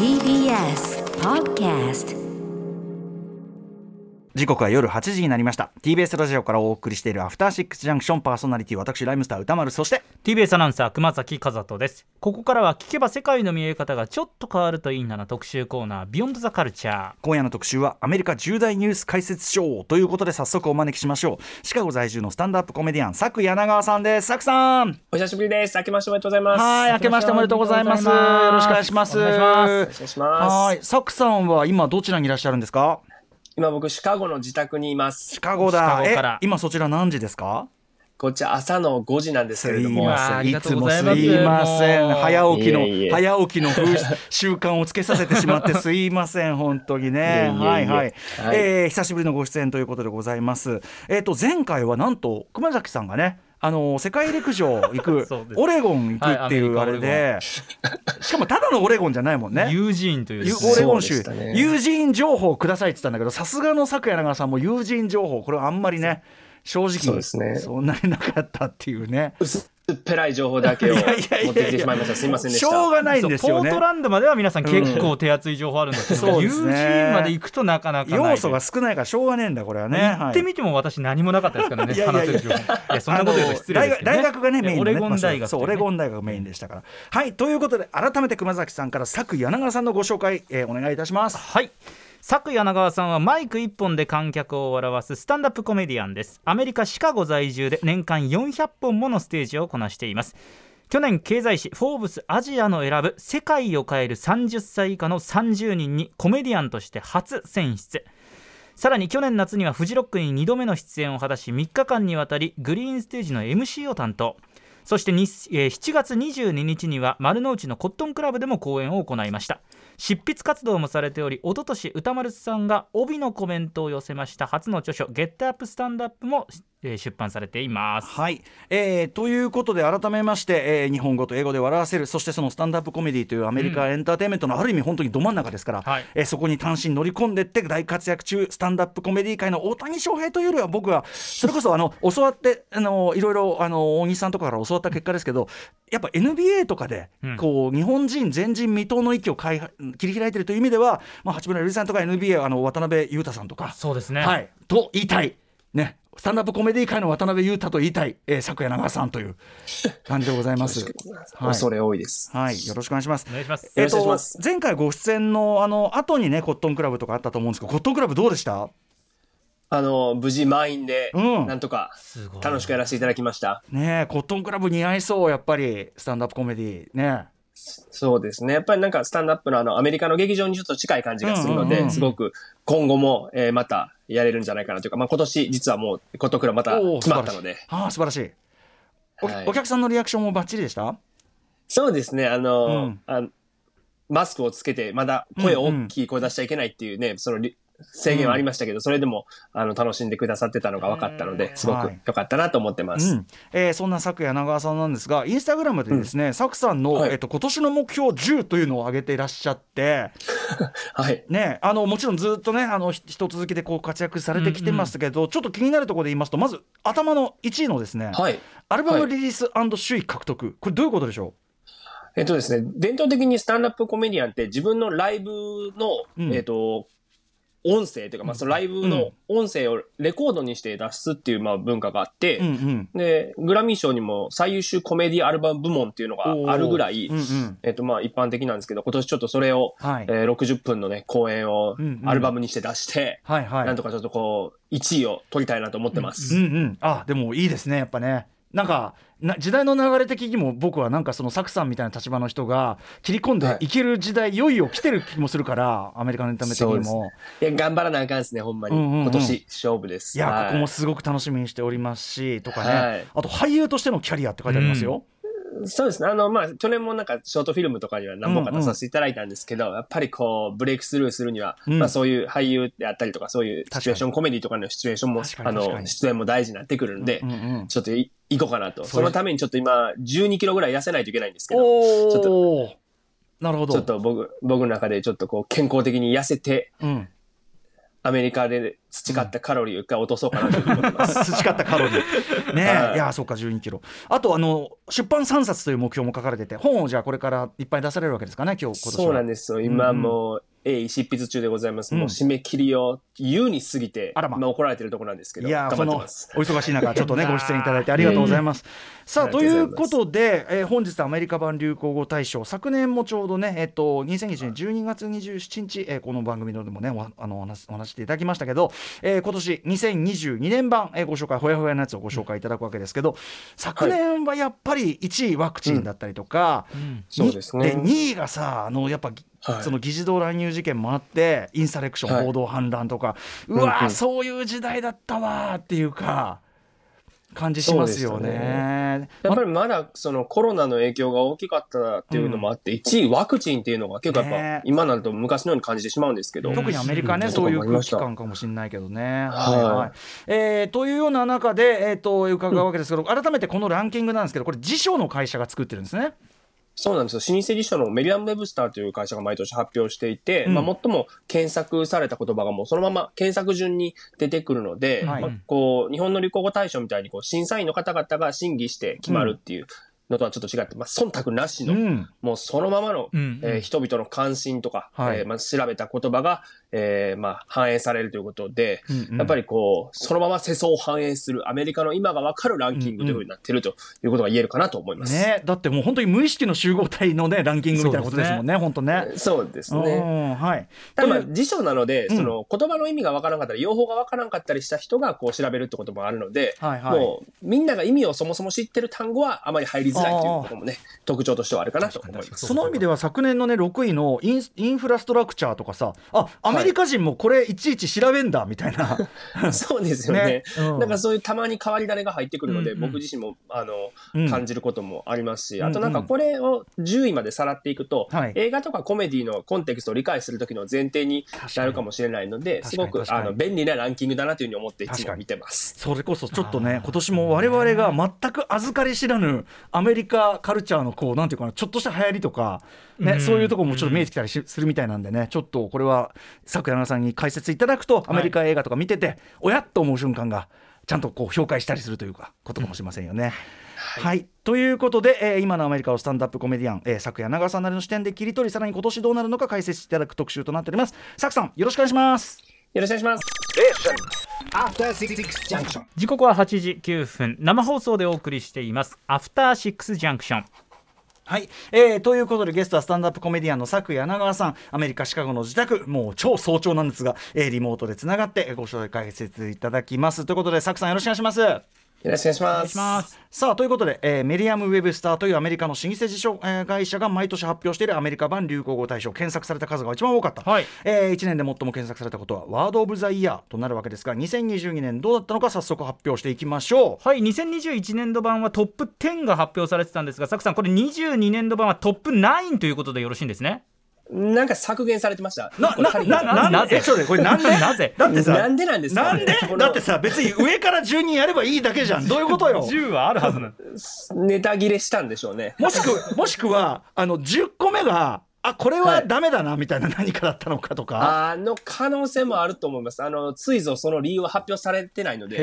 TBS Podcast 時刻は夜8時になりました。TBS ラジオからお送りしているアフターシックスジャンクションパーソナリティ私ライムスター歌丸そして TBS アナウンサー熊崎和人です。ここからは聞けば世界の見え方がちょっと変わるといいなな特集コーナービヨンドザカルチャー今夜の特集はアメリカ重大ニュース解説ショーということで早速お招きしましょう。シカゴ在住のスタンドアップコメディアン佐久柳川さんです。佐久さん。お久しぶりです。明けましておめでとうございます。はい明けましておめでとうございます。よろしくお願いします。お願いします。お願いします。はい。佐久さんは今どちらにいらっしゃるんですか？今僕シカゴの自宅にいますシ。カゴシカだゴからえ今そちら何時ですか？こっち朝の5時なんですけれすいども。ません。ありがいつもすとうございません。早起きのいえいえ早起きの風習慣をつけさせてしまって すいません本当にね。いえいえいえはいはい。はいえー久しぶりのご出演ということでございます。えっ、と前回はなんと熊崎さんがね。あの世界陸上行く オレゴン行くっていうあれで、しかもただのオレゴンじゃないもんね。ユージーンという。オレゴン州、そうでしたね。友人情報くださいって言ったんだけどさすがの咲柳川さんも友人情報これはあんまりね正直そうですね。そんなになかったっていうね。薄っぺらい情報だけを持ってきてしまいました。すいませんでし。したょうがないんですよね。ポートランドまでは皆さん結構手厚い情報あるんですけど、そうですね。ユージーンまで行くとなかなか要素が少ないからしょうがねえんだこれはね。行ってみても私何もなかったですからねいやいそんなこと言うと失礼ですけど、ね、大学がねメインオレゴン大学、そうオレゴン大学メインでしたから。はい。ということで改めて熊崎さんから佐久柳川さんのご紹介、えーお願いいたします。はい佐久柳川さんはマイク1本で観客を笑わすスタンダップコメディアンです。アメリカシカゴ在住で年間400本ものステージをこなしています。去年経済誌「フォーブスアジア」の選ぶ世界を変える30歳以下の30人にコメディアンとして初選出。さらに去年夏にはフジロックに2度目の出演を果たし3日間にわたりグリーンステージの MC を担当。そして、7月22日には丸の内のコットンクラブでも公演を行いました。執筆活動もされており一昨年歌丸さんが帯のコメントを寄せました初の著書「ゲットアップスタンドアップも、えー出版されています。はい、えーということで改めまして、えー日本語と英語で笑わせるそしてそのスタンダップコメディというアメリカエンターテインメントのある意味本当にど真ん中ですから、はい。えーそこに単身乗り込んでって大活躍中スタンダップコメディ界の大谷翔平というよりは僕はそれこそあの教わってあのいろいろあの大西さんとかから教わった結果ですけどやっぱ NBA とかで、うん。こう日本人前人未到の域を開切り開いているという意味では、まあ、八村塁さんとか NBA あの渡辺裕太さんとか。そうですね、はい、と言いたい、ね、スタンダップコメディ界の渡辺裕太と言いたい、えー、昨夜長さんという感じでございます。はい恐れ多いです。はい、よろしくお願いします。お願いしますえっ、と前回ご出演のあの後にねコットンクラブとかあったと思うんですけどコットンクラブどうでした？あの、無事満員で、うんなんとか楽しくやらせていただきました。ねえコットンクラブ似合いそうやっぱりスタンダップコメディね。そうですね。やっぱりなんかスタンダップのあの、アメリカの劇場にちょっと近い感じがするので、うんうんうんすごく今後も、えーまたやれるんじゃないかなというか、まあ今年実はもうコットンクラブまた決まったので。ああ素晴らしい。お,、はいお客さんのリアクションもバッチリでした？そうですね。あの、うんあマスクをつけて、まだ声を大きい声出しちゃいけないっていうね、そのり制限はありましたけど、それでも、あの、楽しんでくださってたのが分かったので、すごくはい。良かったなと思ってます。うん。えーそんな昨夜長川さんなんですがインスタグラムでですね、サクさんの、はい。えっと今年の目標10というのを挙げていらっしゃって。はい。ね、あのもちろんずっとねあのひ一続きでこう活躍されてきてますけど、ちょっと気になるところで言いますとまず頭の1位のですね、はい。アルバムリリース首位獲得。これどういうことでしょえっとですね、伝統的にスタンダップコメディアンって自分のライブの、うん。えっと、音声というか、まあ、そのライブの音声をレコードにして出すっていう、まあ、文化があって、う、うんうん、で、グラミー賞にも最優秀コメディアルバム部門っていうのがあるぐらい、うんうん。えっと、まあ、一般的なんですけど、今年ちょっとそれを、はい。えー60分のね、公演をうんうん。アルバムにして出して、はいはい。なんとかちょっとこう、1位を取りたいなと思ってます。うんうん、あでもいいですねやっぱねなんかな時代の流れ的にも僕はなんかそのサクさんみたいな立場の人が切り込んでいける時代、い、よいよ来てる気もするからアメリカのエンタメ的にも。いや、頑張らなあかんですね、ほんまに。うんうんうん今年勝負です。いや、はいここもすごく楽しみにしておりますしとかね、はいあと俳優としてのキャリアって書いてありますよ。そうですね。あの、まあ、去年もなんか、ショートフィルムとかには何本か出させていただいたんですけど、やっぱりこう、ブレイクスルーするには、うん。まあ、そういう俳優であったりとか、そういうシチュエーションコメディとかのシチュエーションもあの、出演も大事になってくるんで、うんうんちょっとい行こうかなと。そのためにちょっと今、12キロぐらい痩せないといけないんですけど、おちょっとおなるほど。ちょっと僕、僕の中でちょっとこう、健康的に痩せて、うんアメリカで培ったカロリーを一回落とそうかなと思います。培ったカロリー。ねはいいや、そうか、12キロ。あと、あの、出版3冊という目標も書かれてて、本をじゃあこれからいっぱい出されるわけですかね、今日、今年は。そうなんですよ。今もう、鋭意執筆中でございます。もう締め切りを優に過ぎて、あらま今怒られてるところなんですけど、いやーその。お忙しい中、ちょっとね、ご出演いただいてありがとうございます。さあ、ということで、えー本日アメリカ版流行語大賞、昨年もちょうどね、えっと、2021年12月27日、えーこの番組のでもね、おあのお話お話ししていただきましたけど、えー今年2022年版、えーご紹介、ほやほやのやつをご紹介いただくわけですけど、昨年はやっぱり1位ワクチンだったりとか、うんそうですねで2位がさ、あのやっぱ、はい。その議事堂乱入事件もあって、インサレクション、はい暴動反乱とか、うわー、うん。うんそういう時代だったわーっていうか、感じしますよそうですね。やっぱりまだそのコロナの影響が大きかったっていうのもあって、1位ワクチンっていうのが結構やっぱね。今なると昔のように感じてしまうんですけど、特にアメリカね、うん。そういう空気感かもしれないけどね。はい。えーというような中で、えー、と伺うわけですけど、改めてこのランキングなんですけど、これ、辞書の会社が作ってるんですね。そうなんですよ。老舗辞書のメリアム・ウェブスターという会社が毎年発表していて、うん。まあ、最も検索された言葉がもうそのまま検索順に出てくるので、はい。まあこう、日本の流行語大賞みたいにこう審査員の方々が審議して決まるっていうのとはちょっと違って、まあ、忖度なしの、うん。もうそのままの、うんえー人々の関心とか、はい。えーまあ、調べた言葉が、えーまあ、反映されるということで、うんうんやっぱりこう、そのまま世相を反映するアメリカの今がわかるランキングというふうになっているということが言えるかなと思います。ね、だってもう本当に無意識の集合体のねランキングみたいなことですもんね、本当ね。そうですね。うんはい。ただ辞書なので、うんその言葉の意味がわからなかったり、用法がわからなかったりした人がこう調べるってこともあるので、はいはいもうみんなが意味をそもそも知ってる単語はあまり入りづらいということもね、特徴としてはあるかなと思います。その意味では昨年のね6位のインインフラストラクチャーとかさあアメリカ人もこれいちいち調べんだみたいな、そうですよね。ね。うん。なんかそういうたまに変わり種が入ってくるので、うんうん。僕自身もあの、うん。感じることもありますし、うんあとなんかこれを10位までさらっていくと、はい。映画とかコメディのコンテクストを理解する時の前提になるかもしれないので、すごくあの便利なランキングだなというふうに思っていつも見てます。それこそちょっとね今年も我々が全く預かり知らぬアメリカカルチャーのこうなんていうかなちょっとした流行りとか、ねうん。そういうところもちょっと見えてきたりしするみたいなんでねちょっとこれは昨柳さんに解説いただくとアメリカ映画とか見てて、おやっと思う瞬間がちゃんとこう評価したりするというかことかもしれませんよね。はい、ということで、えー今のアメリカをスタンダップコメディアン、えー、昨夜長さんなりの視点で切り取りさらに今年どうなるのか解説していただく特集となっております。サクさんよろしくお願いします。よろしくお願いします。After Six Junction. 時刻は8時9分生放送でお送りしていますアフターシックスジャンクションはい、えーということでゲストはスタンダップコメディアンの佐久柳川さん。アメリカ・シカゴの自宅。もう超早朝なんですが、えーリモートでつながってご紹介解説いただきます。ということで佐久さんよろしくお願いします。よろしくお願いします。します。さあということで、えーメリアム・ウェブスターというアメリカの老舗辞書、えー会社が毎年発表しているアメリカ版流行語大賞検索された数が一番多かった、はい。え1年で最も検索されたことはワード・オブ・ザ・イヤーとなるわけですが2022年どうだったのか早速発表していきましょう。はい2021年度版はトップ10が発表されてたんですがサクさんこれ22年度版はトップ9ということでよろしいんですねなんか削減されてました。ななななんなぜ？ちょっこれなんで？なぜだってさなんで？なんですか？なんで？だってさ別に上から順にやればいいだけじゃん。どういうことよ？10はあるはずなん ネタ切れしたんでしょうね。もしくもしくはあの10個目があこれはダメだなみたいな何かだったのかとか、あの可能性もあると思います。あの、ついぞその理由は発表されてないので、へ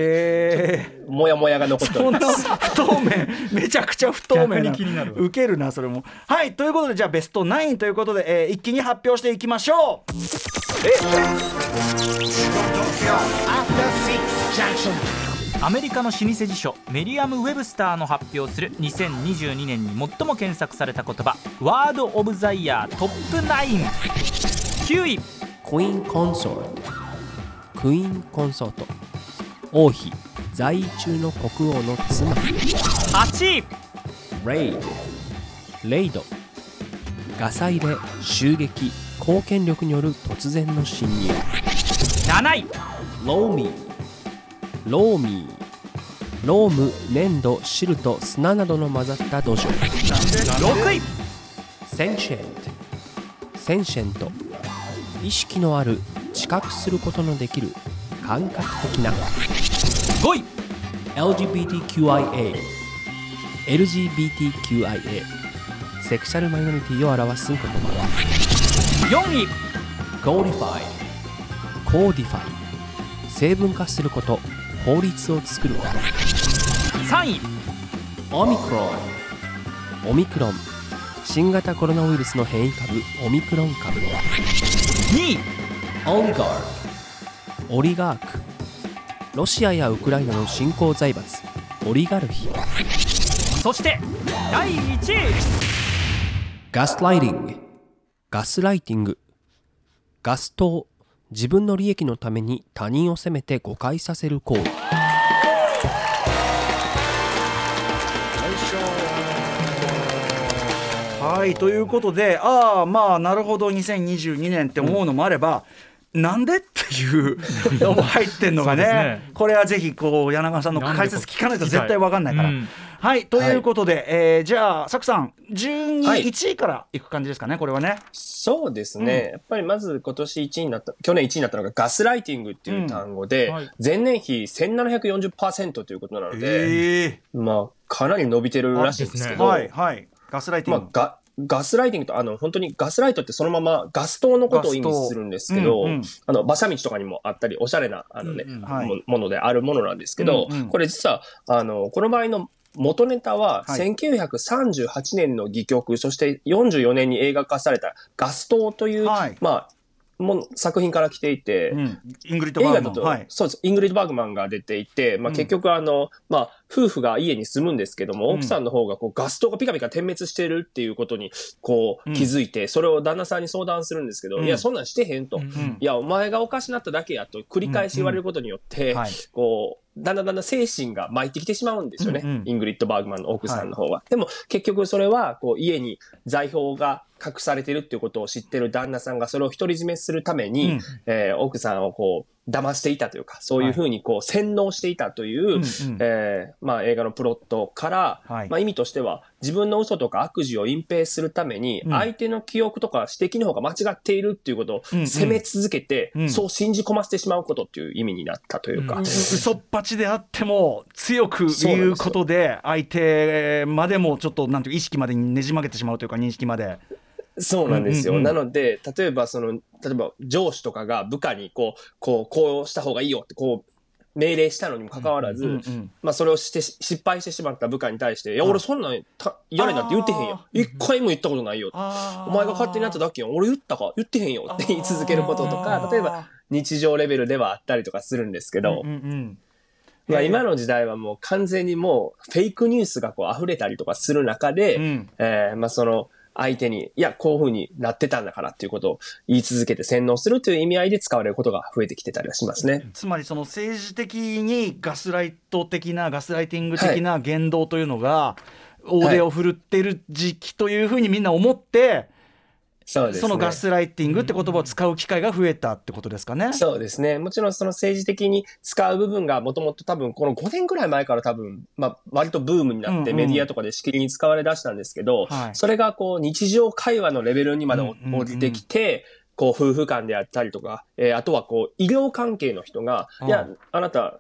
えもやもやが残っておそんなります。不透明。めちゃくちゃ不透明な逆に気になるわ。ウケるなそれも。はいということでじゃあベスト9ということで、えー一気に発表していきましょう。Six Junction. アメリカの老舗辞書メリアム・ウェブスターの発表する2022年に最も検索された言葉ワード・オブ・ザ・イヤートップ99位。クイーンコンソート。Queen consort。王妃。在位中の国王の妻。8位。 Raid raid ガサ入れ襲撃。公権力による突然の侵入。7位。 Loamy loamy ローム粘土質と砂などの混ざった土壌。6位。 Sentient。Sentient。意識のある知覚することのできる感覚的な。5位。LGBTQIA LGBTQIA セクシャルマイノリティを表す言葉。4位。Codified コーディファイ成分化すること法律を作ること3位。オミクロン。オミクロン。新型コロナウイルスの変異株オミクロン株。2位。オリガーク。オリガーク。ロシアやウクライナの新興財閥オリガルヒ。そして第1位。ガスライティング。ガスライティング。ガス灯自分の利益のために他人を責めて誤解させる行為。はいということでああまあなるほど2022年って思うのもあれば、なんでっていう のも入ってんのがねね。これはぜひこう柳川さんの解説聞かないと絶対分かんないから。うんはいということで、えーじゃあサクさん順位はい。1位からいく感じですかねこれはね。そうですね。やっぱりまず今年1位になった、去年1位になったのがガスライティングっていう単語で、うん。はい。前年比1740%ということなので、えまあ、かなり伸びてるらしいんですけど、はいはい。ガスライティング。、まあガ、ガスライティングと、あの、本当にガスライトってそのままガス灯のことを意味するんですけど、うんうん。あの、馬車道とかにもあったり、おしゃれな、あのね、うん。うん。はい。もものであるものなんですけど、うんうん。これ実は、あの、この場合の元ネタは、はい。1938年の戯曲、そして44年に映画化されたガス灯という、はい。まあ、もの作品から来ていて、うん、イングリッド・バーグマン。はい。そうです。イングリッド・バーグマンが出ていて、まあ、うん。結局あの、まあ、夫婦が家に住むんですけども、うん。奥さんの方がこうガス灯がピカピカ点滅してるっていうことに、こうんう、気づいて、それを旦那さんに相談するんですけど、うん。いや、そんなんしてへんと。うん。うん。いや、お前がおかしなっただけやと繰り返し言われることによって、はい。こう、だんだんだんだん精神が参ってきてしまうんですよね。うんうん。イングリッド・バーグマンの奥さんの方は。でも結局それは、こう、家に財宝が隠されてるっていうことを知ってる旦那さんがそれを独り占めするために、うん。えー奥さんをこう、騙していたというか、そういうふうにこう、洗脳していたという、うんうん。えーまあ映画のプロットから、はい。まあ意味としては、自分の嘘とか悪事を隠蔽するために、うん。相手の記憶とか指摘の方が間違っているっていうことをうんうん。責め続けて、うん。そう信じ込ませてしまうことっていう意味になったというか、嘘っぱちであっても強く言うことで相手までもちょっとなんていう意識までにねじ曲げてしまうというか認識まで。そうなんですよ。うんうんうん。なので、例えばその、例えば上司とかが部下にこう、こう、こうした方がいいよってこう、命令したのにもかかわらず、うんうんまあそれをしてし失敗してしまった部下に対して、いや、俺そんなんたやれなって言ってへんよ。あ。一回も言ったことないよ。お前が勝手にやっただけよ。俺言ったか？言ってへんよって言い続けることとか、例えば日常レベルではあったりとかするんですけど、うんうんまあ今の時代はもう完全にもうフェイクニュースがこう溢れたりとかする中で、うん。えーまあその相手に、いや、こういう風になってたんだからっていうことを言い続けて洗脳するという意味合いで使われることが増えてきてたりはしますね。つまりその政治的にガスライト的なガスライティング的な言動というのが大手を振るってる時期というふうにみんな思って、そうですね。そのガスライティングって言葉を使う機会が増えたってことですかね。そうですね。もちろんその政治的に使う部分がもともと多分この5年ぐらい前から多分、まあ割とブームになってうんうんメディアとかでしきりに使われ出したんですけど、はいそれがこう日常会話のレベルにまでうんうんうん降りてきて、こう夫婦間であったりとか、えーあとはこう医療関係の人が、うんいや、あなた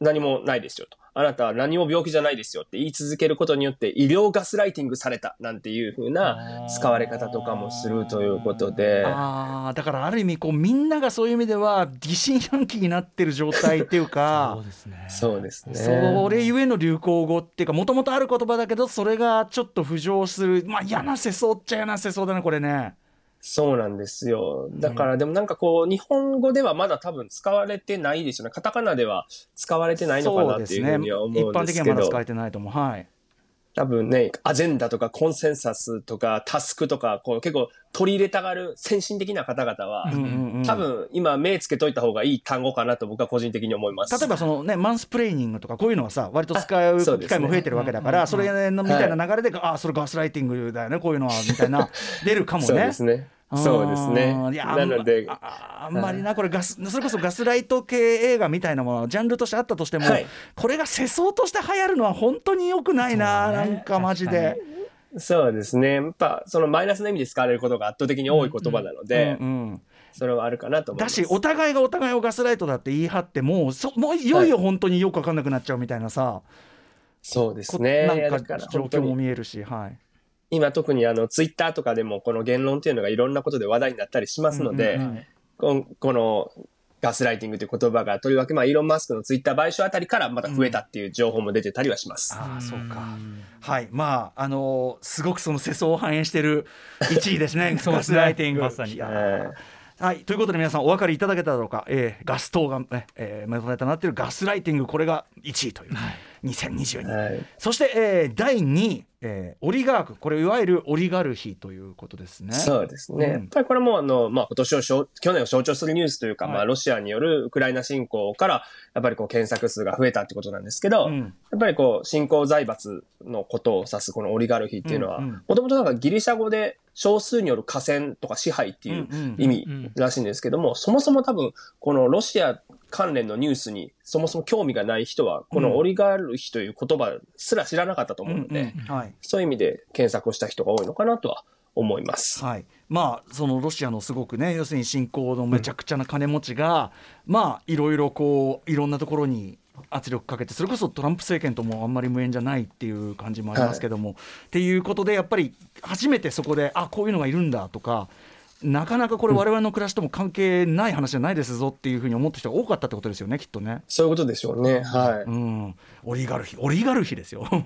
何もないですよと。あなたは何も病気じゃないですよって言い続けることによって医療ガスライティングされたなんていう風な使われ方とかもするということで。あーだからある意味こうみんながそういう意味では疑心暗鬼になってる状態っていうかそうですねそうですね。それゆえの流行語っていうかもともとある言葉だけどそれがちょっと浮上するまあ嫌な世相っちゃ嫌な世相だねこれね。そうなんですよ。だから、でもなんかこう、日本語ではまだ多分使われてないですよね。カタカナでは使われてないのかなっていうふうには思一うん般的にはまだですけど、使えてないと思うはい。多分ね、アジェンダとかコンセンサスとかタスクとか、こう結構取り入れたがる先進的な方々は、うんうんうん多分今目つけといた方がいい単語かなと僕は個人的に思います。例えばそのねマンスプレーニングとかこういうのはさ割と使う機会も増えてるわけだからそ,、れのみたいな流れで、ああそれガスライティングだよねこういうのはみたいな 出るかもね。そうですね。そうですね。なので、あんまりなこれガスそれこそガスライト系映画みたいなものジャンルとしてあったとしても、はいこれが世相として流行るのは本当に良くないな、なんかマジで。そうですね。やっぱそのマイナスの意味で使われることが圧倒的に多い言葉なので、うんうんそれはあるかなと。だしお互いがお互いをガスライトだって言い張ってもうそもういよいよ本当によく分かんなくなっちゃうみたいなさ、そうですこね。なんか状況も見えるし、はい。今特にあのツイッターとかでもこの言論っていうのがいろんなことで話題になったりしますので、うんうんうん。このガスライティングという言葉がとりわけ、まあ、イーロン・マスクのツイッター買収あたりからまた増えたっていう情報も出てたりはします。ああそうか。はい。まああのーすごくその世相を反映している1位 ですね。ガスライティング。まさに。はい、ということで皆さんお分かりいただけただろうか、えーガス灯が、ねえー、目ネタになっているガスライティングこれが1位という、2022、はい。そして、えー第2位、えーオリガークこれいわゆるオリガルヒということですね。そうですね。うん。やっぱりこれもあの、まあ、今年を象、去年を象徴するニュースというか、はいまあ、ロシアによるウクライナ侵攻から、やっぱりこう、検索数が増えたってことなんですけど、うん。やっぱりこう、新興財閥のことを指すこのオリガルヒっていうのは、もともとなんかギリシャ語で少数による河川とか支配っていう意味らしいんですけども、そもそも多分、このロシア関連のニュースにそもそも興味がない人は、このオリガルヒという言葉すら知らなかったと思うので、うんうんはい。そういう意味で検索をした人が多いのかなとは思います。はい、まあそのロシアのすごくね要するに侵攻のめちゃくちゃな金持ちが、まあいろいろこういろんなところに圧力かけてそれこそトランプ政権ともあんまり無縁じゃないっていう感じもありますけども、っていうことでやっぱり初めてそこであこういうのがいるんだとかなかなかこれ我々の暮らしとも関係ない話じゃないですぞっていうふうに思った人が多かったってことですよねきっとね。そういうことでしょうね。はい。うん、オリガルヒオリガルヒですよ、はい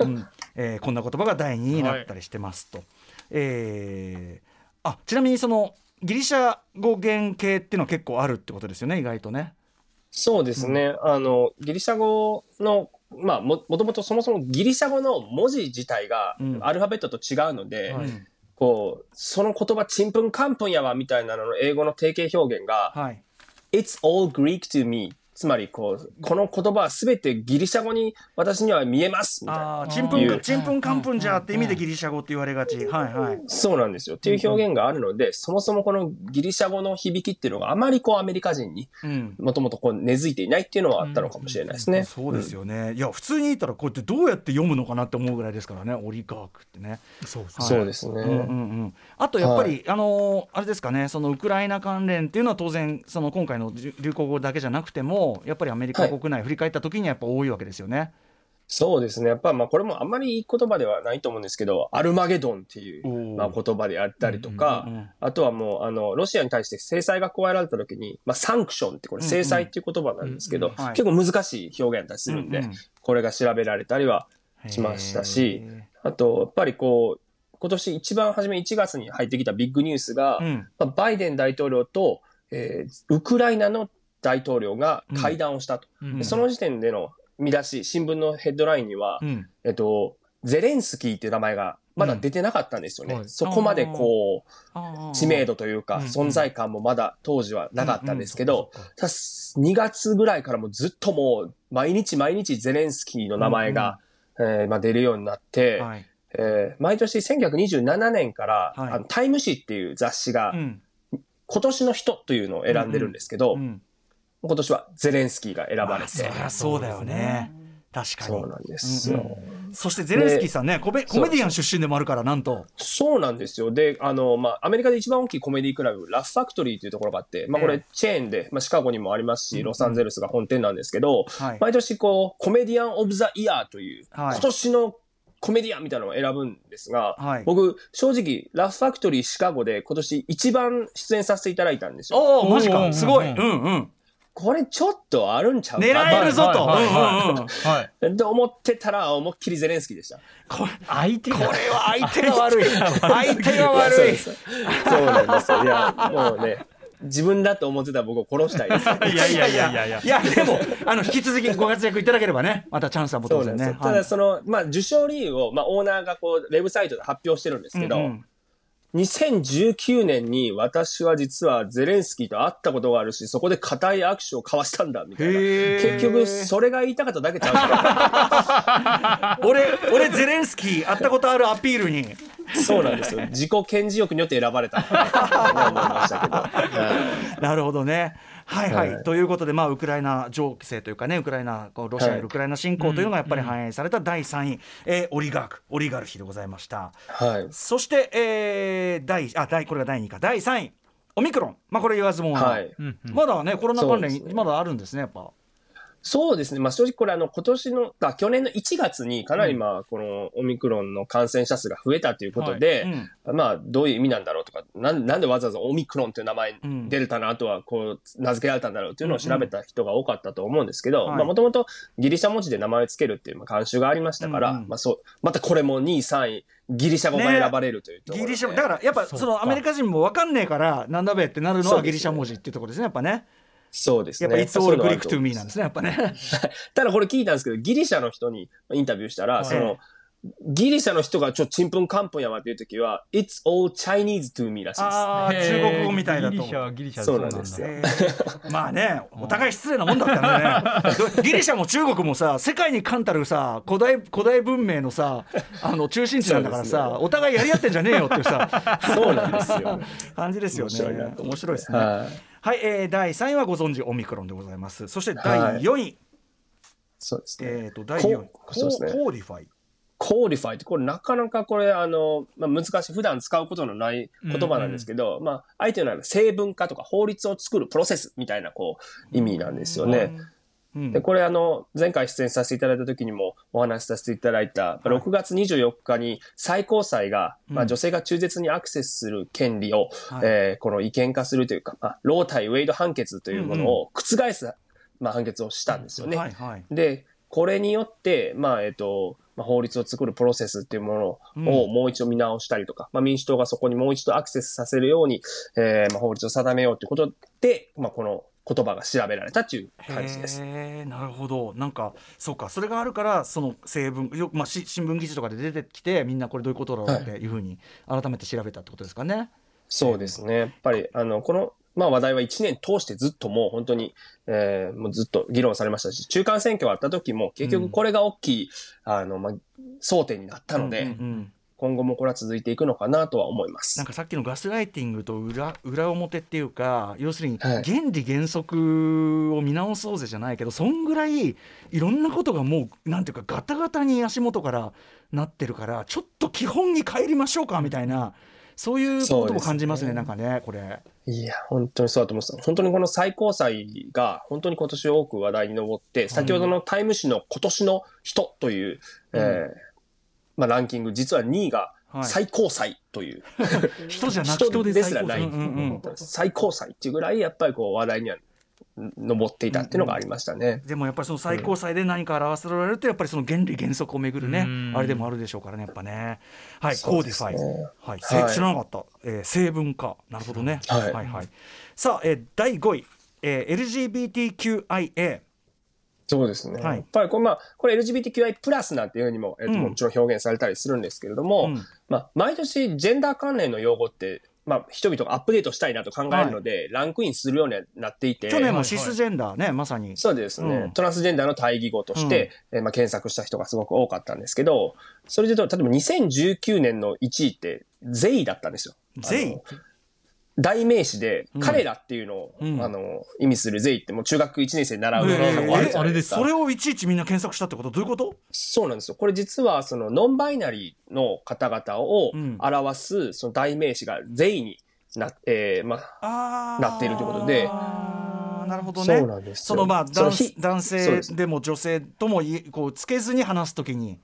うんえーこんな言葉が第2位になったりしてますと、えーあちなみにそのギリシャ語原型っていうのは結構あるってことですよね意外とね。そうですね。あの、ギリシャ語の、まあ、も、もともとそもそもギリシャ語の文字自体がうんアルファベットと違うので、はいこう、その言葉、ちんぷんかんぷんやわみたいなのの英語の定型表現が、はい、It's all Greek to me つまりこう、この言葉はすべてギリシャ語に私には見えますみたいな。ああちんぷんかちんぷんかんぷんじゃって意味でギリシャ語って言われがち、はいはい。そうなんですよ。っていう表現があるので、そもそもこのギリシャ語の響きっていうのがあまりこうアメリカ人にうんもともとこう根付いていないっていうのはあったのかもしれないですね。そうですよね、いや普通に言ったらこうやってどうやって読むのかなって思うぐらいですからねオリガークってね。そうはいそうですね。うんうんうん、あとやっぱり、あのーあれですかねそのウクライナ関連っていうのは当然その今回の流流行語だけじゃなくてもやっぱりアメリカ国内振り返った時にはやっぱ多いわけですよね。そうですね。やっぱまあこれもあんまりいい言葉ではないと思うんですけど、アルマゲドンっていう、まあ、言葉であったりとか、あとはもうあの、ロシアに対して制裁が加えられた時に、まあサンクションってこれ制裁っていう言葉なんですけど、結構難しい表現だったりするんで、これが調べられたりはしましたしへあと、やっぱりこう、今年一番初め1月に入ってきたビッグニュースが、バイデン大統領と、えーウクライナの大統領が会談をしたと。うん。でその時点での見出し、新聞のヘッドラインには、うん。えっと、ゼレンスキーっていう名前がまだ出てなかったんですよね。うんはい。そこまでこう、知名度というか、うん。存在感もまだ当時はなかったんですけど、うん。うん。ただ2月ぐらいからもうずっともう、毎日毎日ゼレンスキーの名前が、えーまあ、出るようになって、はい。えー毎年1927年から、はい。あのタイム誌っていう雑誌が、うん。今年の人というのを選んでるんですけど、うん今年はゼレンスキーが選ばれて、そりゃそうだよね。確かに。そうなんですよ。うんそしてゼレンスキーさんねコメコメディアン出身でもあるからなんと。そうなんですよ。で、あの、まあ、アメリカで一番大きいコメディクラブ、ラフファクトリーというところがあって、まあ、こえれチェーンで、まあ、シカゴにもありますし、ロサンゼルスが本店なんですけど、はい。毎年こう、コメディアン・オブ・ザ・イヤーという、はい。今年のコメディアンみたいなのを選ぶんですが、はい。僕、正直、ラフファクトリーシカゴで今年一番出演させていただいたんですよ。おおマジか。すごいうんうんうんこれちょっとあるんちゃうか？狙えるぞと。はいはいうんうんうん。はい。と思ってたら、思いっきりゼレンスキーでした。これ相手が。これは相手が悪い。相手が悪い。そうなんですよ。いや、もうね、自分だと思ってた僕を殺したいです。いやいやいやいやいや。いやでもあの引き続きご活躍いただければねまたチャンスはも当然ね。はいだその、まあ、受賞理由を、まあ、オーナーがこう、ウェブサイトで発表してるんですけど、うんうん2019年に私は実はゼレンスキーと会ったことがあるし、そこで固い握手を交わしたんだ、みたいな。結局、それが言いたかっただけちゃうか 俺俺ゼレンスキー会ったことあるアピールにら。そうなんですよ。自己顕示欲によって選ばれた 思いましたけど。はいなるほどね。はいはい、はい。ということで、まあ、ウクライナ情勢というかねウクライナこうロシアによるウクライナ侵攻というのがやっぱり反映された第3位、えーオリガーク。オリガルヒでございました。はい。そして、えー、第あ第これが第2位か。第3位。オミクロン、まあ、これ言わずもはい。まだねコロナ関連、ね。まだあるんですねやっぱ。そうですね。まあ正直これあの今年の、あ去年の1月にかなりまあこのオミクロンの感染者数が増えたということで、うん。まあどういう意味なんだろうとか、なんなんでわざわざオミクロンっていう名前、うん。デルタの後はこう名付けられたんだろうっていうのを調べた人が多かったと思うんですけど、はい。まあもともとギリシャ文字で名前を付けるっていうまあ慣習がありましたから、うんうん。まあそう、またこれも2位、3位、ギリシャ語が選ばれるというところで、ギリシャだからやっぱそのアメリカ人も分かんねえからなんだべってなるのはギリシャ文字っていうところですねやっぱねそうですね。やっぱ It's all Greek と to me なんですねやっぱね。ただこれ聞いたんですけど、ギリシャの人にインタビューしたら、はい。その、ギリシャの人がちょっとちんぷんかんぷんやわっていう時は、It's all Chinese to me らしいです。ああ中国語みたいだと。ギリシャはギリシャそうなんですよ。えーまあねお互い失礼なもんだったんだね。ど ギリシャも中国もさ世界に冠たるさ古代古代文明のさあの中心地なんだからさ、ね。お互いやり合ってんじゃねえよっていうさ。そうなんですよ。感じですよね。面白いなと面白いですね。はい。はい、えー、第3位はご存知オミクロンでございます。そしては第い4位、そうですね。えっ、と第4位。こそうですね。 Codify。 Codify って、これなかなかこれ、あの、まあ、難しい、普段使うことのない言葉なんですけど、まあ、相手のは成文化とか法律を作るプロセスみたいな、こう、意味なんですよね。うんで、これあの、前回出演させていただいた時にもお話しさせていただいた、6月24日に最高裁が、まあ女性が中絶にアクセスする権利を、はい。えーこの違憲化するというか、まあ、ロー対ウェイド判決というものを覆す、まあ、判決をしたんですよね。はいはい。で、これによって、まあ、えっ、と、まあ、法律を作るプロセスっていうもうん。のをもう一度見直したりとか、まあ、民主党がそこにもう一度アクセスさせるように、えーまあ、法律を定めようということで、まあ、この言葉が調べられたという感じです。なるほどなんかそうかそれがあるからその成分よ、まあ、し新聞記事とかで出てきてみんなこれどういうことだろうっていうふうに改めて調べたってことですかね。そうですね。やっぱり、あの、この、まあ話題は1年通してずっともう本当に、えーもうずっと議論されましたし、中間選挙があった時も結局これが大きい、あの、まあ、争点になったので、うんうん今後もこれは続いていくのかなとは思います。なんかさっきのガスライティングと裏裏表っていうか要するにはい原理原則を見直そうぜじゃないけどそんぐらいいろんなことがもうなんていうかガタガタに足元からなってるからちょっと基本に帰りましょうかみたいなそういうことも感じますねすねなんかねこれ。いや、本当にそうだと思います。本当にこの最高裁が本当に今年多く話題に上って、先ほどのタイム誌の今年の人という、えーまあランキング、実は2位がはい。最高裁という、人じゃなく人でですらない、うんうんうん。最高裁っていうぐらいやっぱりこう話題には上っていたっていうのがありましたね。でもやっぱりその最高裁で何か表せられるとやっぱりその原理原則をめぐるね。うん。あれでもあるでしょうからねやっぱね。はいそうですコーディフねァイ。はい、せはい。知らなかった、えー成分化。なるほどね。はい。はいはい。さあ、えー第5位、えー LGBTQIA そうですね。はい。やっぱりこれ、まあ、これ LGBTQI プラスなんていうふうにも、えっとうん。もちろん表現されたりするんですけれども、うん。まあ、毎年ジェンダー関連の用語って、まあ、人々がアップデートしたいなと考えるので、ランクインするようにはなっていて、去年もはいシスジェンダーね、まさに。そうですね、うん。トランスジェンダーの対義語として、えーまあ、検索した人がすごく多かったんですけど、それで例えば2019年の1位って、ゼイだったんですよ。ゼイ？代名詞で、うん。彼らっていうのを、うん。あの、意味するゼイってもう中学1年生で習うえー単語あるじゃないですか。それをいちいちみんな検索したってこと？どういうこと？そうなんですよ。これ実は、その、ノンバイナリーの方々をうん。表す、その代名詞がゼイにな、えーまあ、なっているということで。なるほどそうねなんですよ。そのまあ男非男性でも女性ともいこうつけずに話すときに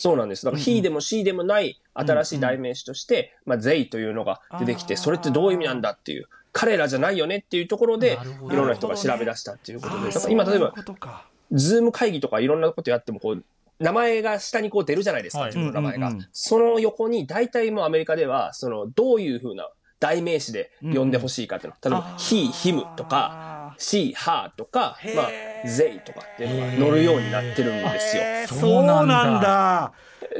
そうなんです。だから、he でも she でもない新しい代名詞として、まあ、they というのが出てきて、それってどういう意味なんだっていう、彼らじゃないよねっていうところでいろんな人が調べ出したっていうことで、あーだから今例えばズーム会議とかいろんなことやっても、こう、名前が下にこう出るじゃないですか、はい。自分の名前が。その横に、大体もうアメリカでは、その、どういうふうな代名詞で呼んでほしいかっていうの。例えば、he、him とか、she、her とかへー、まあ、they とかっていうのが乗るようになってるんですよ。そうなんだ。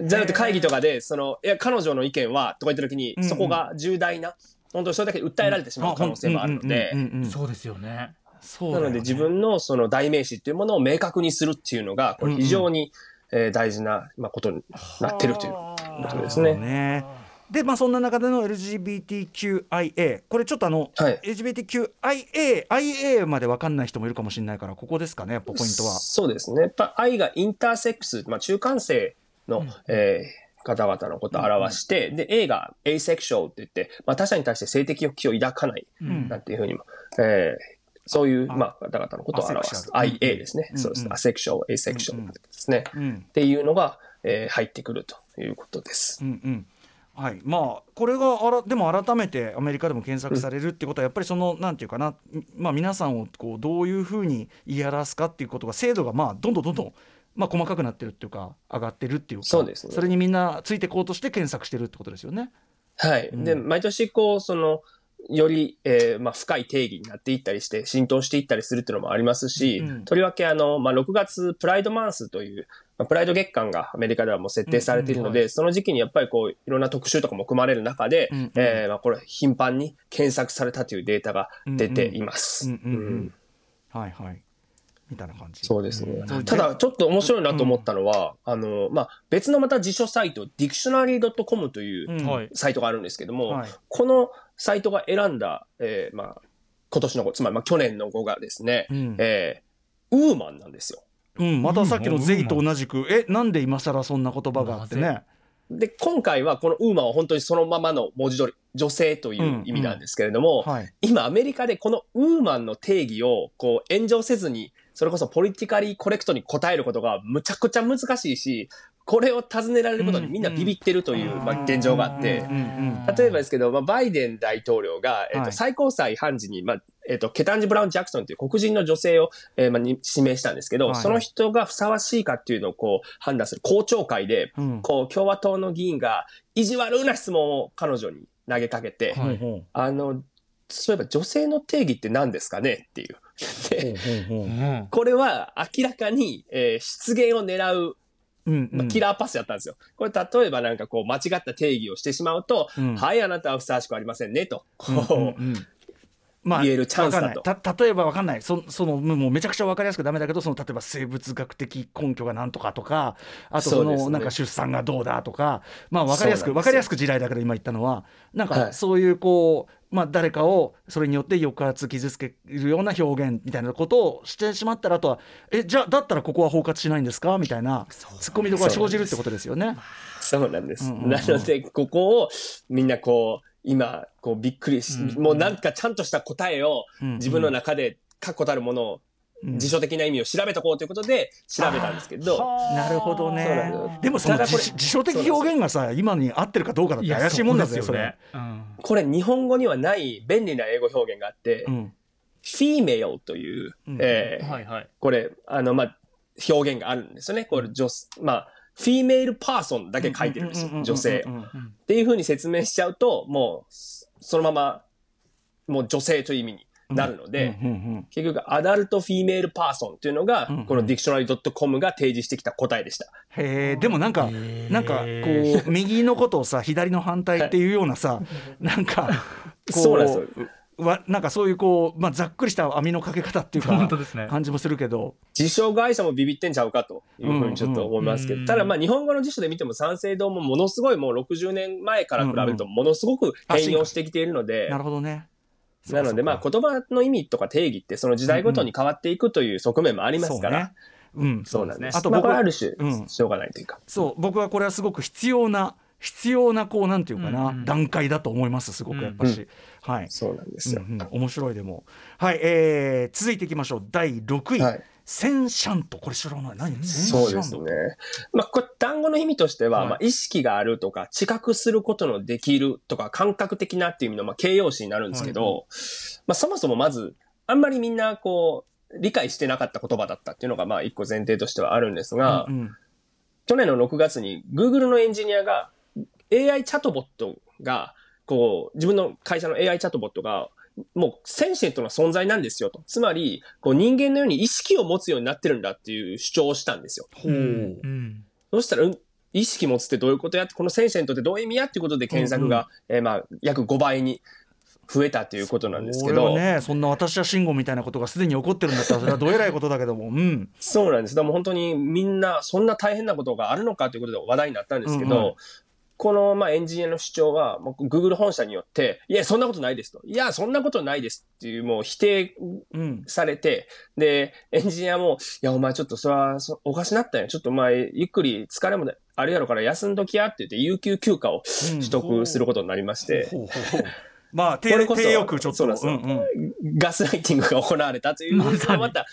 じゃなくて会議とかで、その、いや、彼女の意見は、とか言った時にそこが重大な、本当にそれだけ訴えられてしまう可能性もあるので。そうですよね。そうなので自分のその代名詞っていうものを明確にするっていうのが、これ非常に、えー大事な、まあ、ことになってるということですね。ねでまあそんな中での LGBTQIA これちょっとあの、はい LGBTQIA IA まで分かんない人もいるかもしれないからここですかねポイントは。そうですね。やっぱ愛がインターセックス、まあ、中間性の、えー方々のことを表して、で、A が asexual って言って、まあ、他者に対して性的欲求を抱かない、んなんていうふうにも、えーそういう、あまあ、方々のことを表す。IA ですね。うんそうです。うん asexual, asexual うんうんですね。うんっていうのが、えー入ってくるということです。うんうんはい、まあこれがあらでも改めてアメリカでも検索されるってことはやっぱりそのなんていうかな、まあ、皆さんをこうどういうふうに言い表すかっていうことが精度がまあどんどんどんどん、まあ、細かくなってるっていうか上がってるっていうかそうですね。それにみんなついてこうとして検索してるってことですよね。はい。で、うん。毎年こう、その、より、えーまあ、深い定義になっていったりして、浸透していったりするっていうのもありますし、うんとりわけあの、まあ、6月プライドマンスという、まあ、プライド月間がアメリカではもう設定されているので、その時期にやっぱりこう、いろんな特集とかも組まれる中で、うんうん。えーまあ、これ頻繁に検索されたというデータが出ています。はいはい。みたいな感じ。そうですね。うん。ただ、ちょっと面白いなと思ったのは、あの、まあ、別のまた辞書サイト、dictionary.com というサイトがあるんですけども、はい。このサイトが選んだ、えーまあ、今年の子、つまりまあ去年の語がですね、うん。えーウーマンなんですよ。うん、またさっきの「ゼイ」と同じくえなんで今更そんな言葉があってね。で、今回はこのウーマンは本当にそのままの文字通り、女性という意味なんですけれども、はい。今アメリカでこのウーマンの定義をこう炎上せずに、それこそポリティカリーコレクトに答えることがむちゃくちゃ難しいし、これを尋ねられることにみんなビビってるという、まあ、現状があって。うん、うん。例えばですけど、まあ、バイデン大統領が、えっとはい。最高裁判事に、まあえっとケタンジ・ブラウン・ジャクソンという黒人の女性を、えーまあ、に指名したんですけど、はい。その人がふさわしいかっていうのをこう判断する公聴会で、うん。こう共和党の議員が意地悪な質問を彼女に投げかけて、ほうほあの、そういえば女性の定義って何ですかねっていう。でこれは明らかに、えー失言を狙う、うんまあ、キラーパスやったんですよ。これ例えばなんかこう間違った定義をしてしまうと、うん。はい、あなたはふさわしくありませんねと、こう、うんうん。うんまあ、言えるチャンスだと。た例えばわかんない。そそのもうめちゃくちゃわかりやすくダメだけどその例えば生物学的根拠がなんとかとかあとそのね。なんか出産がどうだとかまあわかりやすくわかりやすく地雷だけど今言ったのはなんかはい。そういうこう、まあ誰かをそれによって抑圧傷つけるような表現みたいなことをしてしまったらあとはえじゃあだったらここは包括しないんですか？みたいなツッコミどころが生じるってことですよね。そうなんです。うんうんうん。なので、ここをみんなこう、今、こうびっくりし、うんもうなんかちゃんとした答えをうんうん。自分の中で確固たるものを、うん。辞書的な意味を調べとこうということで調べたんですけど、なるほどね。でもそのただこれ辞辞書的表現がさ今に合ってるかどうかだっていや怪しいもんだぜそれ。うん。これ日本語にはない便利な英語表現があって、うん、female という、うん。えーはいはい。これ、あの、まあ、表現があるんですよね。これ、女、まあ、 female person だけ書いてるんですよ。女性。っていう風に説明しちゃうと、もう、そのまま、もう女性という意味になるので、結局、 adult female person っていうのが、うんうんこの dictionary.com が提示してきた答えでした。へえでもなんかなんかこう右のことをさ左の反対っていうようなさなんかこそうなんですよ。わなんかそういうこう、まあ、ざっくりした網のかけ方っていうか本当ですね。感じもするけど、辞書会社もビビってんちゃうかというふうにちょっと思いますけど、うん。うんただまあ日本語の辞書で見ても三省堂もものすごいもう60年前から比べるとものすごく変容してきているので、なるほどね。なのでまあこ言葉の意味とか定義ってその時代ごとに変わっていくという側面もありますから、うん、そうなんです。あとまあ僕はこれはある種うん。しょうがないというか。そう僕はこれはすごく必要な必要なこうなんていうかな、うんうん。段階だと思いますすごくやっぱし、はい、そうなんですよ。うんうん、面白いでも。はい、えー、続いていきましょう。第6位、はい。センシャントこれ知らない。何？センシャントそうですね。まあ、これ単語の意味としては、はい。まあ、意識があるとか、知覚することのできるとか、感覚的なっていう意味の、まあ、形容詞になるんですけど、まあ、そもそもまず、あんまりみんな、こう、理解してなかった言葉だったっていうのが、まあ、一個前提としてはあるんですが、うんうん。去年の6月に Google のエンジニアが AI チャットボットが、こう、自分の会社の AI チャットボットが、もう sentient な存在なんですよと。つまり、こう人間のように意識を持つようになってるんだっていう主張をしたんですよ。ほう、うん。そしたら、うん意識持つってどういうことやって、この sentient ってどういう意味やっていうことで検索が、えーまあ、約5倍に増えたということなんですけど、これはねそんなわたしは真悟みたいなことがすでに起こってるんだったらそれはどえらいことだけども。うん。そうなんです。でも本当にみんな、そんな大変なことがあるのかということで話題になったんですけど、うんうんこの、まあ、エンジニアの主張は、もう Google 本社によって、いや、そんなことないですと。いや、そんなことないですっていう、もう否定うん。されて、で、エンジニアも、いや、お前ちょっとそれはそおかしなったんや。ちょっとお前、ゆっくり疲れもあるやろから休んどきやって言って、有給休暇をうん。取得することになりまして、まあ低欲ちょっと。そうなんですよ。んうん。ガスライティングが行われたというまた、い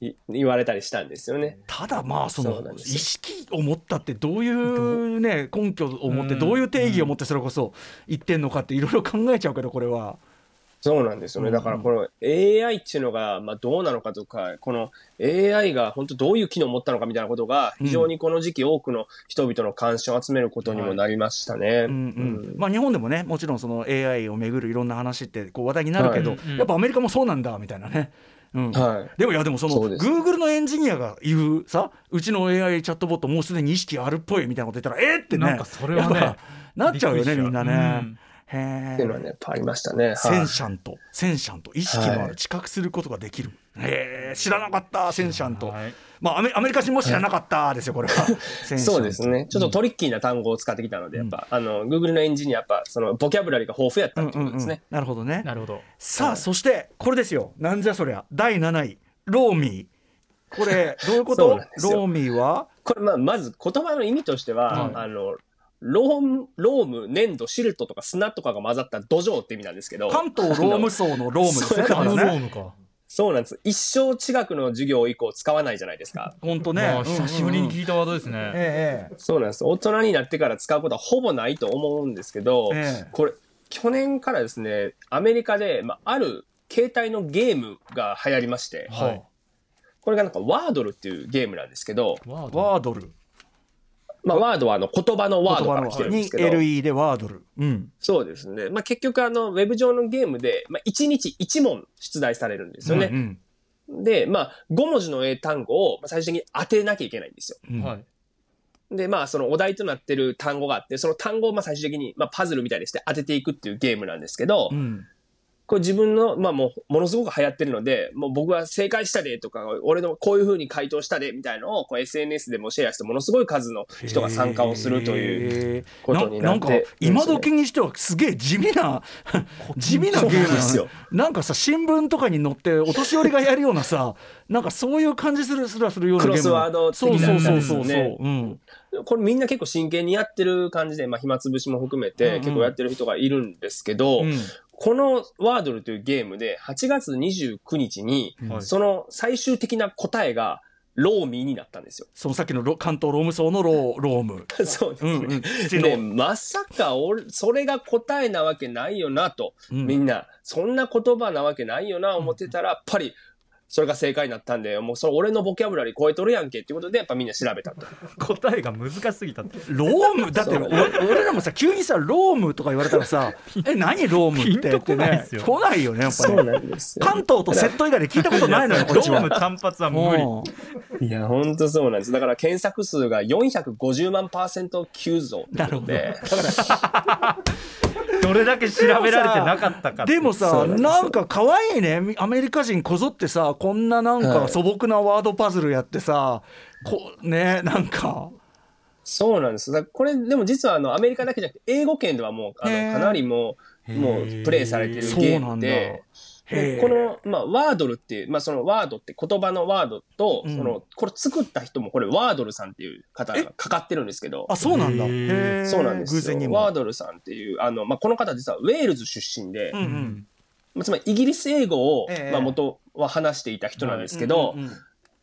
言われたりしたんですよね。ただまあその意識を持ったってどういうね根拠を持ってうんどういう定義を持ってそれこそ言ってんのかっていろいろ考えちゃうけどこれは。そうなんですよね。だからこの AI っていうのが、まあ、どうなのかとか、この AI が本当どういう機能を持ったのかみたいなことが、非常にこの時期多くの人々の関心を集めることにもなりましたね。まあ、日本でもねもちろんその AI をめぐるいろんな話ってこう話題になるけど、はいうんやっぱアメリカもそうなんだみたいなね。うんはい。でもいやでもそのそうです Google のエンジニアが言うさうちの AI チャットボットもうすでに意識あるっぽいみたいなこと言ったらえー、ってねなんかそれはねなっちゃうよねみんなね。うん。っていうのはね、やっぱありましたね。セはい。ンシャント、センシャント、意識のあはいる知覚することができる。へえ、知らなかった、センシャント。はいまあアメ、アメリカ人も知らなかったですよ、これは。そうですね。ちょっとトリッキーな単語を使ってきたので、やっぱ、あの、Google のエンジニア、やっぱ、その、ボキャブラリーが豊富やったうんっていうことですね。なるほどね。なるほどさあ、そしてこれですよ。なんじゃそりゃ。第7位、loamyー。これ、どういうこと？ loa my は？これ、まあ、まず言葉の意味としては、はいあの、ローム、ローム、粘土、シルトとか砂とかが混ざった土壌って意味なんですけど、関東ローム層のロームですね。そうだからあのロームね。かそうなんです。一生地学の授業以降使わないじゃないですか。本当ねまあ。久しぶりにい聞いたワードですねええそうなんです。大人になってから使うことはほぼないと思うんですけど、ええこれ、去年からですね、アメリカで、まあ、ある携帯のゲームが流行りまして、はいこれがなんかワードルっていうゲームなんですけど、ワードワードル。まあ、ワードはあの言葉のワードから来てるんでにすけど、LE でワードル。うん。そうですね。まあ、結局あの、ウェブ上のゲームで、まあ、1日1問出題されるんですよね。うんで、まあ、5文字の英単語をまあ最終的に当てなきゃいけないんですよ。うんはいで、まあ、そのお題となってる単語があって、その単語をまあ最終的に、まあ、パズルみたいにして当てていくっていうゲームなんですけど、うん。これ自分の、まあもう、ものすごく流行ってるので、もう僕は正解したでとか、俺のこういう風に回答したでみたいのを、こう SNS でもシェアして、ものすごい数の人が参加をするといううことになってなんか今時にしてはすげえ地味な地味なゲームですなよ。のなんかさ新聞とかに載ってお年寄りがやるようなさなんかそういう感じするすらするようなゲームクロスワード的そうそうなそうそうそう、ねうん。これみんな結構真剣にやってる感じで、まあ暇つぶしも含めうんうん。て結構やってる人がいるんですけど、うんこのワードルというゲームで8月29日に、はいその最終的な答えがローミーになったんですよ。そのさっきのロ関東ローム層のローローム。そうですね。うんうん。まさか俺、それが答えなわけないよなと、うん。みんな、そんな言葉なわけないよな思ってたら、やっぱり、それが正解になったんで、もうそれ俺のボキャブラリー超えとるやんけっていうことで、やっぱみんな調べたと。答えが難しすぎた。ってローム だって俺らもさ急にさロームとか言われたらさ え何ロームってっですよ。てね来ないよねやっぱそうりなんですよ。関東とセット以外で聞いたことないのよこっちは。ローム単発は無理。うん。いや、ほんとそうなんです。だから検索数が450万パーセント急増ってなるほど。ことで、どれだけ調べられてなかったかでもさなんですよなんか可愛いね。アメリカ人こぞってさこんななんかはい。素朴なワードパズルやってさこねなんか。そうなんです。これ、でも実はあの、アメリカだけじゃなくて、英語圏ではもう、あの、かなりもう、もう、プレイされてるゲームそうなんだこの、まあ、ワードルっていう、まあ、そのワードって言葉のワードと、うん。その、これ作った人も、これワードルさんっていう方がかかってるんですけど、あそうなんだ。そうなんですよ。偶然にも。ワードルさんっていう、あの、まあ、この方実はウェールズ出身で、うんうん。まあつまりイギリス英語を、ええ。まあ、元は話していた人なんですけど、うんうんうん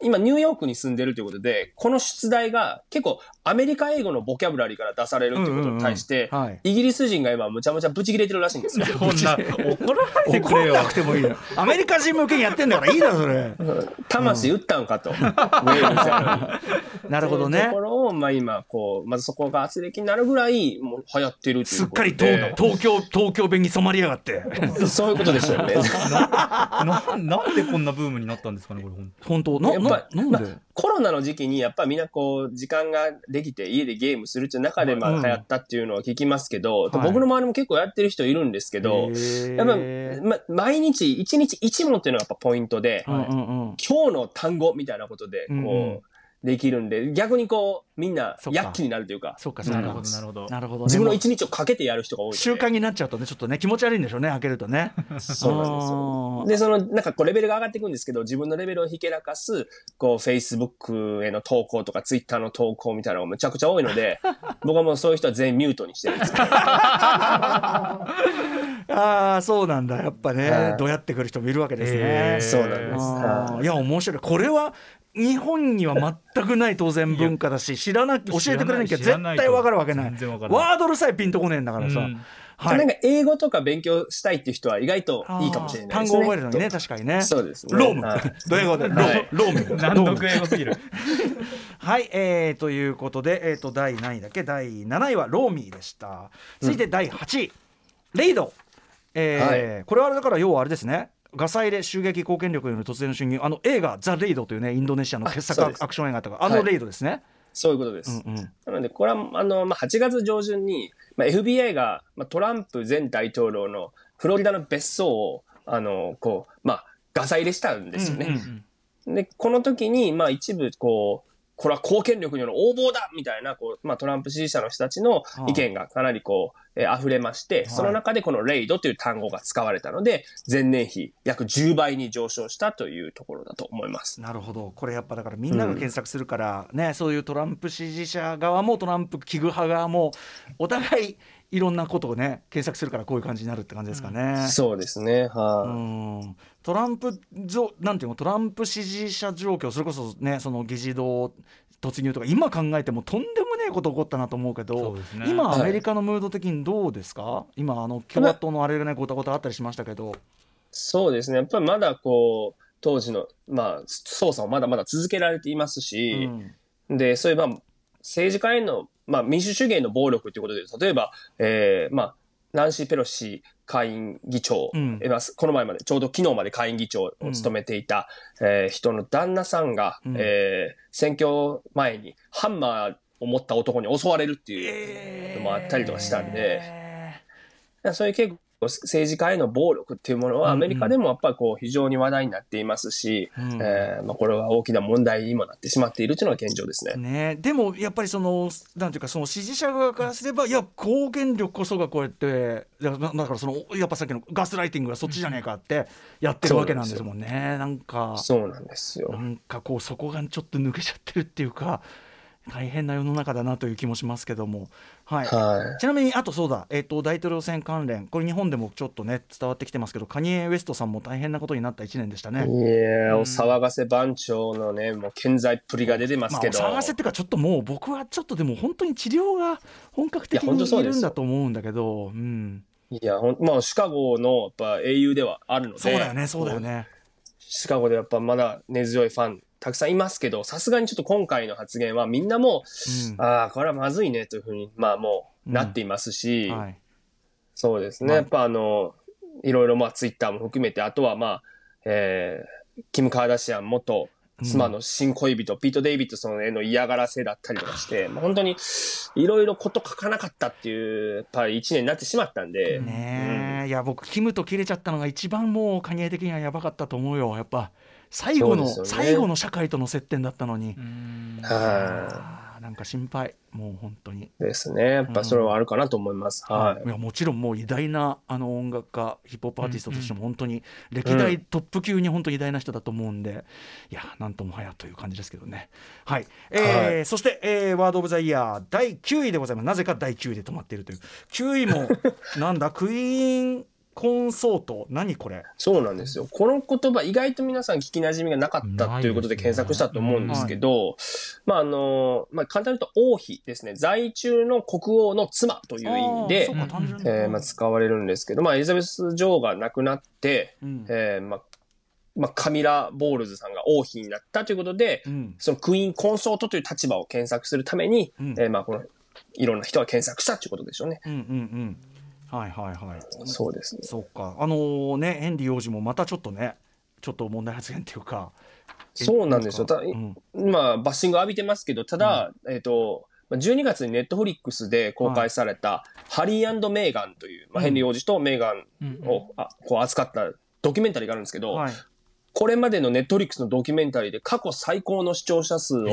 今ニューヨークに住んでるということで、この出題が結構アメリカ英語のボキャブラリーから出されるっていうことに対して、イギリス人が今むちゃむちゃブチ切れてるらしいんですよ。こんな 怒らないでくれよ。怒らなくてもいいの。アメリカ人向けにやってんだからいいだろそれ。魂打ったんかと。なるほどね。ところを、まあ今、こう、まずそこが圧力になるぐらい、もう流行ってるっていすっうことで。かり東東京東京弁に染まりやがって。そういうことでしょうね。ななんでこんなブームになったんですかねこれほん本当？なやっぱななんで、コロナの時期にやっぱみんなこう、時間ができて家でゲームするっていう中でまうん。あ流行ったっていうのは聞きますけど、はい。僕の周りも結構やってる人いるんですけど、やっぱ、ま、毎日1日1問っていうのがやっぱポイントで、うんうんうん。今日の単語みたいなことで、こう、うんうんできるんで、逆にこう、みんな躍起になるというか、そっかそっか。なるほどなるほど。なるほどね。自分の一日をかけてやる人が多い。習慣になっちゃうとねちょっとね気持ち悪いんでしょうね開けるとね。そうなんですよ。で、その、なんかこう、レベルが上がっていくんですけど、自分のレベルをひけらかす、こう、Facebook への投稿とか、Twitter の投稿みたいなのがむちゃくちゃ多いので、僕はもうそういう人は全員ミュートにしてるんですよ。ああそうなんだ。やっぱね、はい。どうやってくる人もいるわけですね、そうなんです。いや面白い。これは日本には全くない当然文化だし知らな教えてくれなきゃ絶対わかるわけない。ワードルさえピンとこねえんだからさ、うん。い。はいなんか英語とか勉強したいっていう人は意外といいかもしれないですね。単語を覚えるのにね確かにね。そうですね。ローム、はい。ドヤ顔でロはいローム。難読英語すぎる。はい、えー、ということで、えー、と第何位だっけ？第7位はローミーでした。続いて第8位、レイド、えーこれはだから要はあれですねガサ入れ襲撃貢献力による突然の侵入あの映画「ザ・レイド」というねインドネシアの傑作アクション映画とか。あのはい。レイドですね、そういうことです。うんうん。なので、これは、あの、まあ、8月上旬に、まあ、FBI が、まあ、トランプ前大統領のフロリダの別荘を、あの、こう、まあ、ガサ入れしたんですよね。うん。で、この時に、まあ一部、こう、これは貢献力による横暴だみたいな、こう、まあトランプ支持者の人たちの意見がかなりこう、えー溢れまして、その中でこのレイドという単語が使われたので、前年比約10倍に上昇したというところだと思います。なるほど。これやっぱだからみんなが検索するから、ねそういうトランプ支持者側もトランプ危惧派側もお互いいろんなことをね検索するからこういう感じになるって感じですかね。そうですね。はうい、んトランプぞなんていうの？トランプ支持者状況それこそねその議事堂突入とか今考えてもとんでもねえこと起こったなと思うけどそうですね今はいアメリカのムード的にどうですか、今あの共和党のあれがねごたごたあったりしましたけど、そうですね。やっぱりまだこう、当時の、まあ、捜査をまだまだ続けられていますうし、んで、そういえば、政治家への、まあ、民主主義への暴力ということで、例えば、えーまあ、ナンシー・ペロシ下院議長、うん。この前まで、ちょうど昨日まで下院議長を務めていた、えー人の旦那さんが、うん。えー選挙前にハンマーを持った男に襲われるっていうのもあったりとかしたんで、えそういう結構政治家への暴力っていうものはアメリカでもやっぱりこう非常に話題になっていますし、うんえーまあ、これは大きな問題にもなってしまっているというのが現状ですね。ね、でもやっぱりそのなんていうかその支持者側からすればいや公言力こそがこうやってだからそのやっぱさっきのガスライティングがそっちじゃねえかってやってるわけなんですもんね。なんかそうなんですよ。な。んかこうそこがちょっと抜けちゃってるっていうか大変な世の中だなという気もしますけどもはい。はい。ちなみにあとそうだ、えー、と大統領選関連これ日本でもちょっとね伝わってきてますけどカニエ・ウエストさんも大変なことになった1年でしたね。いやー、お騒がせ番長のね、もう健在っぷりが出てますまあ、けど。お騒がせっていうかちょっともう僕はちょっとでも本当に治療が本格的にいるんだと思うんだけど、うん、いや、ほんまあ、シカゴのやっぱ英雄ではあるので。そうだよねそうだよね。シカゴでやっぱまだ根強いファンたくさんいますけど、さすがにちょっと今回の発言はみんなもうん。う、ああ、これはまずいねというふうに、まあもうなっていますし、はい。そうですね。まあ。やっぱあの、いろいろまあツイッターも含めて、あとはまあ、えー、キム・カーダシアン元妻の新恋人、ピート・デイビッドソンへの嫌がらせだったりとかして、まあ、本当にいろいろこと書かなかったっていう、やっぱり一年になってしまったんで、ねえ、いや僕キムと切れちゃったのが一番もうカニエ的にはやばかったと思うよやっぱ最後の、ね。最後の社会との接点だったのに、はあーなんか心配もう本当に。い。ですね。やっぱそれはあるかなと思います。はい。い。やもちろんもう偉大なあの音楽家ヒップホップアーティストとしても本当に歴代トップ級に本当に偉大な人だと思うんで、いやなんともはやという感じですけどね。はい、えーはい。そして、えーワード・オブ・ザ・イヤー第9位でございます。なぜか第9位で止まっているという。9位も なんだクイーンコンソート。何これ？そうなんですよ。この言葉、意外と皆さん聞き馴染みがなかったということで検索したと思うんですけど、まあ、あの、まあ、簡単に言うと王妃ですね。在中の国王の妻という意味でえーまあ、使われるんですけど、まあ、エリザベス女王が亡くなって、うん。えーまあ、まあ、カミラ・ボールズさんが王妃になったということで、うん。そのクイーン・コンソートという立場を検索するために、うん。えーまあ、この、いろんな人が検索したということでしょうね。うんうんうんはいはいはい。そうですね。そうか。あのーねヘンリー王子もまたちょっとねちょっと問題発言っていうかそうなんですよ。たうん。まあ、バッシング浴びてますけど、ただ、えっ、と、まあ12月にネットフリックスで公開された、ハリーメーガンという、まあ、ヘンリー王子とメーガンを、あこう扱ったドキュメンタリーがあるんですけど、はい。これまでのネットリックスのドキュメンタリーで過去最高の視聴者数を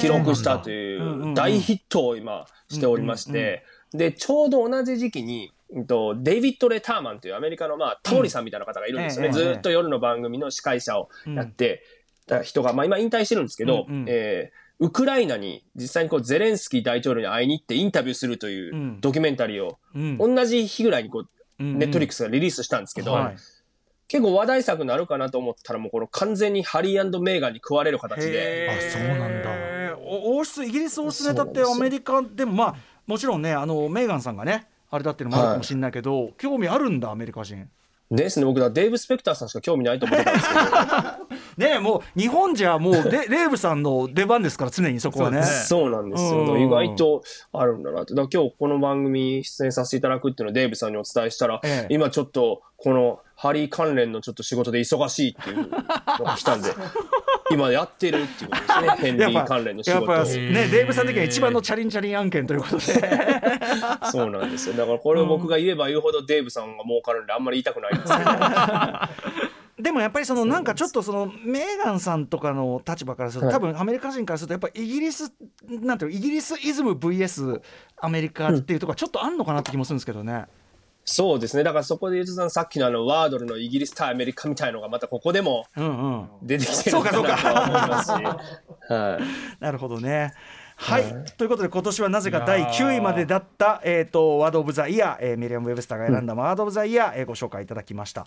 記録したとうんうんいうんう大ヒットを今しておりまして、で、ちょうど同じ時期に、うんとデイビッド・レターマンというアメリカの、まあ、タモリさんみたいな方がいるんですよね。うん。ずーっと夜の番組の司会者をやってた人が、まあ今引退してるんですけど、うん。うん。えーウクライナに実際にこうゼレンスキー大統領に会いに行ってインタビューするといううん。ドキュメンタリーを、うん。同じ日ぐらいにこう、ネットリッククスがリリースしたんですけど、はい。結構話題作になるかなと思ったらもうこの完全にハリーメーガンに食われる形で、あそうなんだ。お王室イギリス王室ネタってアメリカでもまあもちろんねあのメーガンさんがねあれだっていうのもあるかもしれないけど、興味あるんだアメリカ人。ですね、僕だデーブ・スペクターさんしか興味ないと思ってたんですけど、ねえもう日本じゃもう デデーブさんの出番ですから常にそこはね。そうなんですよ。うん。意外とあるんだなって。だ今日この番組出演させていただくっていうのをデーブさんにお伝えしたら、ええ。今ちょっとこのハリー関連のちょっと仕事で忙しいっていうのが来たんで、今やってるっていうことですね。ヘンリー関連の仕やっぱ。ねデーブさん的には一番のチャリンチャリン案件ということでそうなんですよ。だからこれを僕が言えば言うほどデーブさんが儲かるんであんまり言いたくないんですけど。でもやっぱりそのなんかちょっとそのメーガンさんとかの立場からするとはい多分アメリカ人からするとやっぱイギリスなんていうのイギリスイズム VS アメリカっていうところはちょっとあんのかなって気もするんですけどね。そうですね。だからそこで言うとささっきのあのワードルのイギリス対アメリカみたいのがまたここでも。出てきてるのかなとは思いますし。はい。なるほどね。はい、ということで今年はなぜか第9位までだった、えー、とワード・オブ・ザ・イヤー、えーミリアム・ウェブスターが選んだワード・オブ・ザ・イヤー、えーご紹介いただきました。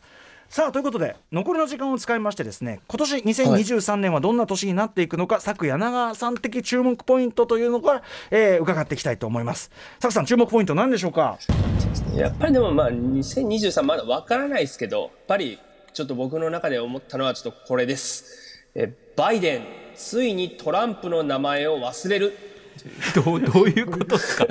さあということで残りの時間を使いましてですね今年2023年はどんな年になっていくのか、佐久柳川さん的注目ポイントというのから、えー伺っていきたいと思います。佐久さん注目ポイント何でしょうか？やっぱりでもまあ2023まだわからないですけどやっぱりちょっと僕の中で思ったのはちょっとこれです。えバイデンついにトランプの名前を忘れる。どうどういうことですか？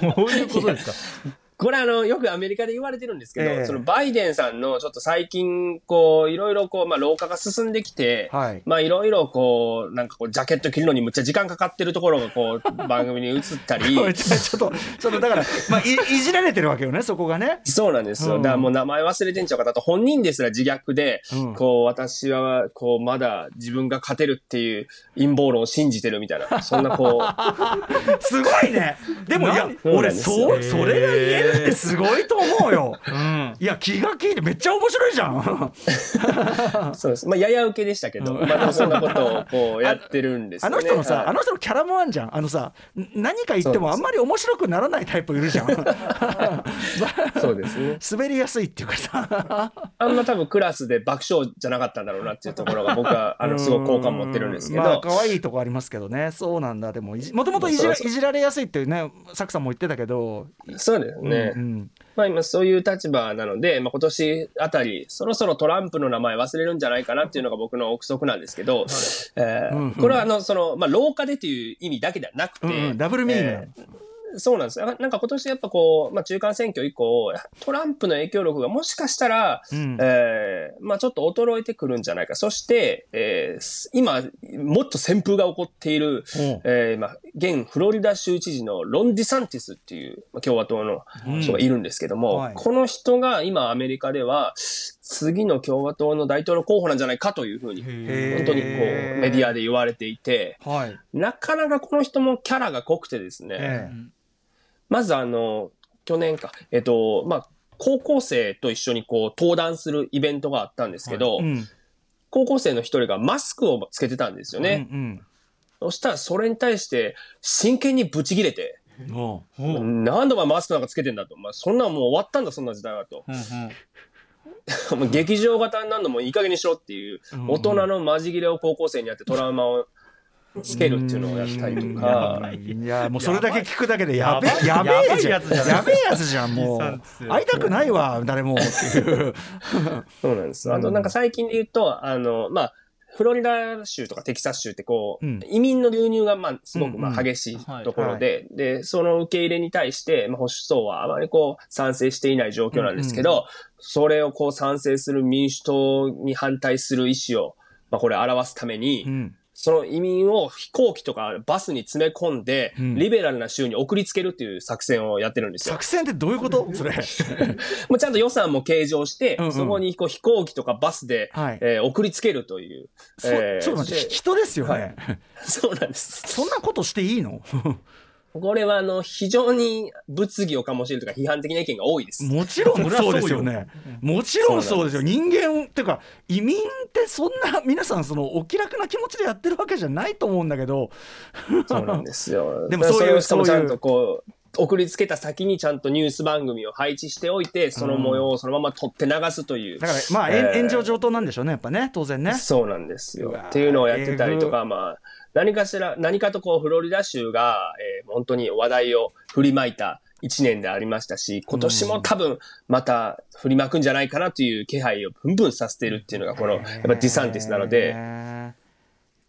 どういうことですか？これあの、よくアメリカで言われてるんですけど、ええ。そのバイデンさんのちょっと最近、こう、いろいろこう、まあ、老化が進んできて、はい。まあ、いろいろこう、なんかこう、ジャケット着るのにむっちゃ時間かかってるところがこう、番組に映ったり、ちょちょっとだから、まあ、いいじられてるわけよねそこがね。そうなんですよ。うん。だからもう名前忘れてんちゃうかだと本人ですら自虐で、うん。こう私はこうまだ自分が勝てるっていう陰謀論を信じてるみたいな、そんなこう、すごいね。でもいや俺そうそれが言えるってすごいと思うよ。うんいや気が利いてめっちゃ面白いじゃん。そうです。まあやや受けでしたけど、まあでもそんなことをこうやってるんですよね。あの人のさ、はいあの人のキャラもあんじゃん。あのさ、ん何か言ってもあんまり面白くならないタイプいるじゃん。そうですね。滑りやすいっていうかさ。あんま多分クラスで爆笑じゃなかったんだろうなっていうところが僕はあのすごく好感持ってるんですけど、まあ可愛いとこありますけどね。そうなんだ。でももともといじられやすいっていうね、サクさんも言ってたけど。そうですね。うんまあ今そういう立場なので、まあ今年あたり、そろそろトランプの名前忘れるんじゃないかなっていうのが僕の憶測なんですけど、えーこれはあの、その、まあ廊下でという意味だけではなくて、うんうん。ダブルミーニングえーそうなんですよ。なんか今年やっぱこう、まあ中間選挙以降、トランプの影響力がもしかしたら、うんえーまあちょっと衰えてくるんじゃないか。そして、えーす今、もっと旋風が起こっている、えーまあ、現フロリダ州知事のロン・ディサンティスっていうまあ共和党の人がいるんですけども、うんはいこの人が今アメリカでは次の共和党の大統領候補なんじゃないかというふうに本当にこうメディアで言われていて、はい。なかなかこの人もキャラが濃くてですね、えまずあの、去年か、えっと、まあ、高校生と一緒にこう登壇するイベントがあったんですけど、えうん。高校生の一人がマスクをつけてたんですよね。うんそしたらそれに対して真剣にブチギレて、何度もマスクなんかつけてんだと。まあ、そんなんもう終わったんだ、そんな時代はと。もう劇場型になるのもいい加減にしろっていう、大人のマジギレを高校生にやってトラウマをつけるっていうのをやったりとか、いやもうそれだけ聞くだけでやべえやべえやつじゃないやべえやつじゃんもう。会いたくないわ誰も。っていう。そうなんです。あとなんか最近で言うと、あの、まあ、フロリダ州とかテキサス州ってこう、うん。移民の流入がまあすごくまあ激しいところで、で、その受け入れに対して、まあ、保守層はあまりこう賛成していない状況なんですけど、それをこう賛成する民主党に反対する意思を、まあこれ表すために、うんその移民を飛行機とかバスに詰め込んで、うんリベラルな州に送りつけるっていう作戦をやってるんですよ。作戦ってどういうこと？それ。もうちゃんと予算も計上して、うんうんそこにこう飛行機とかバスで、はいえー送りつけるという。そえーちょっと待って、そして人ですよね。は いそうなんです。そんなことしていいの？これはあの、非常に物議を醸しているとか批判的な意見が多いです。もちろんそうですよね。もちろんそうですよ。人間っていうか移民ってそんな皆さんそのお気楽な気持ちでやってるわけじゃないと思うんだけど。そうなんですよ。でもそういうしかもちそういうゃんとこう、送りつけた先にちゃんとニュース番組を配置しておいて、その模様をそのまま撮って流すという。だからまあ、えー。炎上上等なんでしょうねやっぱね当然ね。そうなんですよ。っていうのをやってたりとえか、まあ、何かしら、何かとこう、フロリダ州が、えー本当に話題を振りまいた一年でありましたし、今年も多分、また振りまくん。じゃないかなという気配をブンブンさせているっていうのが、この、やっぱディサンティスなので、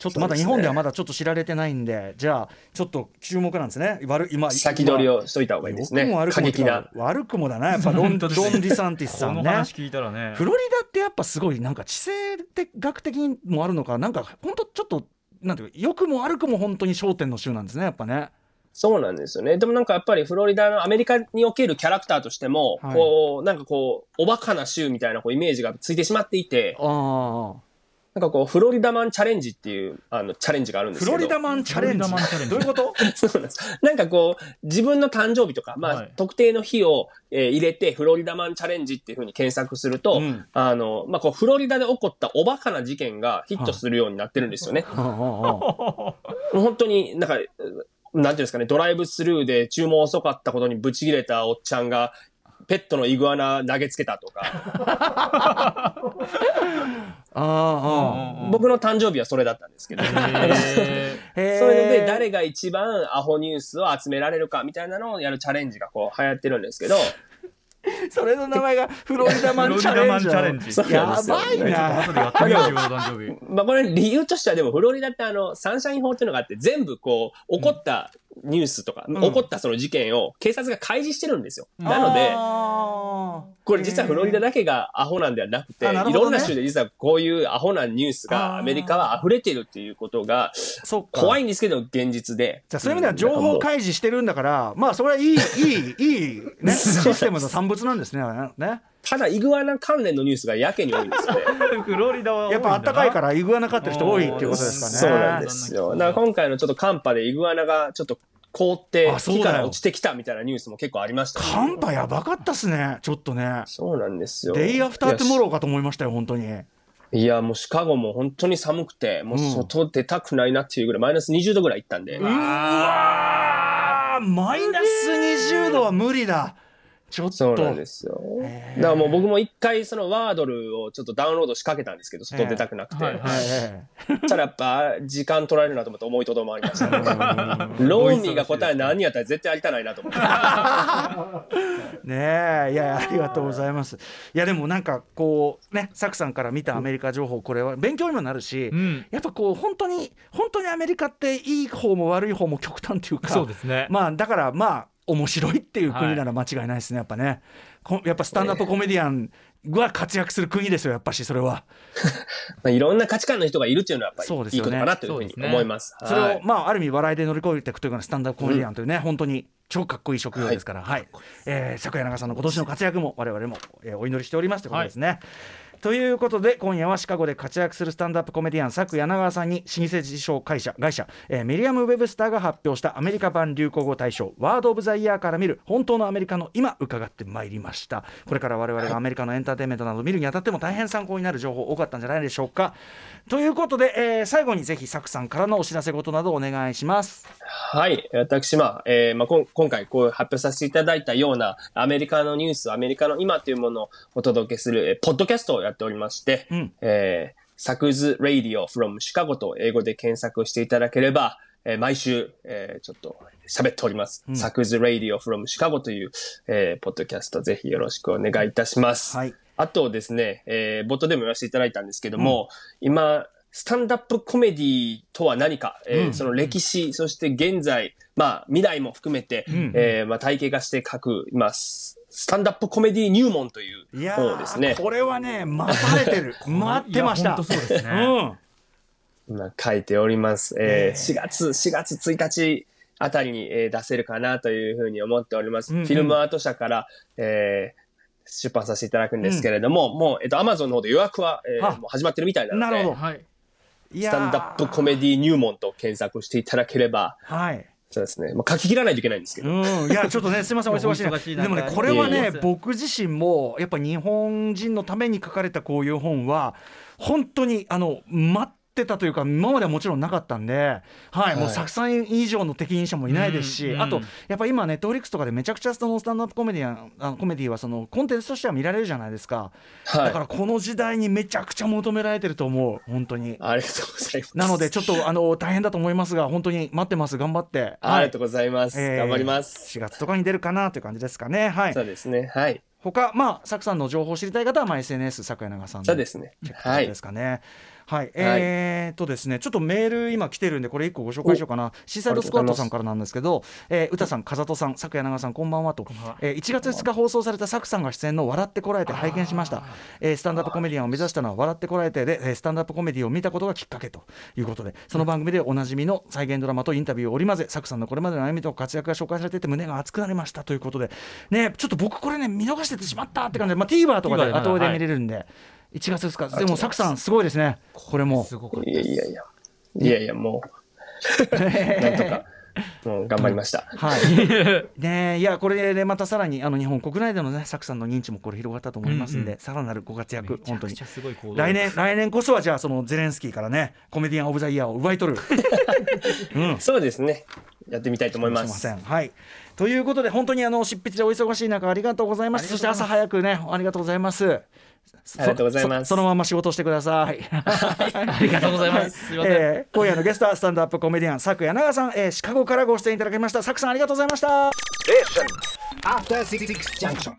ちょっとまだ日本ではまだちょっと知られてないんで、じゃあちょっと注目なんですね。悪い今先取りをしといた方がいいですね良くも。悪く過も激な。悪くもだなやっぱ ロンロンディサンティスさんね。この話聞いたらねフロリダってやっぱすごいなんか地政学的にもあるのかなんか本当ちょっとなんていうか良くも悪くも本当に焦点の州なんですねやっぱね。そうなんですよね。でもなんかやっぱりフロリダのアメリカにおけるキャラクターとしても、はいこう、なんかこう、おバカな州みたいなこうイメージがついてしまっていて、あなんかこう、フロリダマンチャレンジっていう、あの、チャレンジがあるんですけど。フロリダマンチャレンジ。どういうこと？そうなんです。なんかこう、自分の誕生日とか、まあ、はい。特定の日を、えー入れて、フロリダマンチャレンジっていうふうに検索すると、うん。あの、まあ、こう、フロリダで起こったおバカな事件がヒットするようになってるんですよね。本当に、なんか、なんていうんですかね、ドライブスルーで注文遅かったことにブチ切れたおっちゃんが、ペットのイグアナ投げつけたとか、あああ僕の誕生日はそれだったんですけど、そういうので、誰が一番アホニュースを集められるかみたいなのをやるチャレンジがこう流行ってるんですけど、それの名前が フロリダマンチャレンジ。フロリダマンチャレンジ。そうやばいな後でやってみよ。う自分の誕生日。まあこれ理由としてはでもフロリダってあのサンシャイン法っていうのがあって全部こう起こったニュースとか、ん。起こったその事件を警察が開示してるんですよ。なので、これ実はフロリダだけがアホなんではなくて、ね。いろんな州で実はこういうアホなニュースがアメリカは溢れてるっていうことが怖いんですけど現実で。じゃあそういう意味では情報開示してるんだから、まあそれはいいいいいいね システムの産物なんですねねただイグアナ関連のニュースがやけに多いんですよね。フロリダは多いやっんだなぱあったかいからイグアナ飼ってる人多いっていうことですかねそうなんですよ。だから今回のちょっと寒波でイグアナがちょっと凍って木から落ちてきたみたいなニュースも結構ありましたね、寒波やばかったっすねちょっとねそうなんですよ。デイアフタートゥモローかと思いましたよ本当にいや、もうシカゴも本当に寒くて、もう外出たくないなっていうぐらい、マイナス20度ぐらい行ったんで。うわーマイナス20度は無理だちょっと。そうなんですよ。だからもう僕も一回そのワードルをちょっとダウンロードしかけたんですけど、外出たくなくて。はいはい。たらやっぱ時間取られるなと思って思いとどまりました、ね。ローミーが答え何やったら絶対やりたないなと思って。え ねえ。いやありがとうございます。いやでもなんかこうねサクさんから見たアメリカ情報これは勉強にもなるし、うん。やっぱこう本当に本当にアメリカっていい方も悪い方も極端っていうか。そうですね。まあだからまあ面白いっていう国なら間違いないですねやっぱね。こやっぱスタンダップコメディアンは活躍する国ですよやっぱしそれは。まあ、いろんな価値観の人がいるっていうのはやっぱりいいそうですよね。ことかなというふうに思います。それを、はい。まあある意味笑いで乗り越えていくというかスタンダップコメディアンというね、本当に超かっこいい職業ですから、はい。えー、昨夜長さんの今年の活躍も我々も、えーお祈りしておりますということですね。ということで今夜はシカゴで活躍するスタンダップコメディアン佐久柳川さんに老舗辞書会社会社、えーミリアム・ウェブスターが発表したアメリカ版流行語大賞ワード・オブ・ザ・イヤーから見る本当のアメリカの今伺ってまいりました。これから我々がアメリカのエンターテインメントなど見るにあたっても大変参考になる情報多かったんじゃないでしょうか。ということで、えー最後にぜひ佐久さんからのお知らせ事などお願いします。はい。私、まあ、えーまあ、こん今回こう発表させていただいたようなアメリカのニュース、アメリカの今というものをお届けする、えーポッドキャストをやっておりまして、うん。えー、サクズ・ラディオ from シカゴと英語で検索していただければ、えー毎週、えーちょっと喋っております。サクズ・ラディオ from シカゴという、えーポッドキャストぜひよろしくお願いいたします。はい。あとですね、えー冒頭でも言わせていただいたんですけども、今、スタンダップコメディとは何か、えーうん。その歴史、そして現在、まあ未来も含めて、ん。えーまあ体系化して書く、今、ススタンダップコメディ入門といういや本をですね。ー、これはね待たれてる。待ってました。そうですね。うん。今書いております。えー4月、4月1日あたりに、えー出せるかなというふうに思っております。うんうん。フィルムアート社から、えー出版させていただくんですけれども、もう、えっと、アマゾンの方で予約は、えーあ。もう始まってるみたいなので、なるほど。はい。いスタンダップコメディ入門と検索していただければ、はいそうですね。まあ、書き切らないといけないんですけど。うん、いやちょっとね すみませんお忙しいでもねこれはいね僕自身もやっぱ日本人のために書かれたこういう本は本当にあの待ってたというか今まではもちろんなかったんで、はいもうはい作さん以上の適任者もいないですし、うんあとうんやっぱ今ネットフリックスとかでめちゃくちゃそのスタンダップコメディアンあコメディはそのコンテンツとしては見られるじゃないですか、はい。だからこの時代にめちゃくちゃ求められてると思う本当に。ありがとうございます。なのでちょっとあの大変だと思いますが本当に待ってます頑張って。ありがとうございます。えー頑張ります。4月とかに出るかなという感じですかね。はいそう。ですね。はい。他まあサクさんの情報を知りたい方はまあ SNS 桜井長さんのそうですねチェッ。クで。すかね。はい、えーっとですねちょっとメール今来てるんでこれ一個ご紹介しようかな。シーサイドスクワットさんからなんですけど、えー、歌さん風戸さん桜井長さんこんばんはと。えー1月2日放送されたサクさんが出演の笑ってこらえて拝見しました、えースタンダップコメディアンを目指したのは笑ってこらえてで、えースタンダップコメディを見たことがきっかけということでその番組でおなじみの再現ドラマとインタビューを織り交ぜサクさんのこれまでの歩みと活躍が紹介されていて胸が熱くなりましたということで。ねちょっと僕これね見逃しててしまったって感じで、まあ、TVer とかで後で見れるんで、1月2日でもサクさんすごいですねこれもいやいやいや。いやいや、もう、なんとか、もう頑張りました。はい。ねえいやこれでまたさらにあの日本国内でのねサクさんの認知もこれ広がったと思いますんで、うんうさらなるご活躍本当に来年来年こそはじゃあそのゼレンスキーからねコメディアンオブザイヤーを奪い取る。うん。そうですね。やってみたいと思いますす。いません。はい。ということで本当にあの執筆でお忙しい中ありがとうございます。そして朝早くねありがとうございます。ありがとうございますそ そのまま仕事してください。ありがとうございますすいえー今夜のゲストはスタンドアップコメディアン佐久柳長さん、えーシカゴからご出演いただきました。佐久さんありがとうございました。After Six Junction.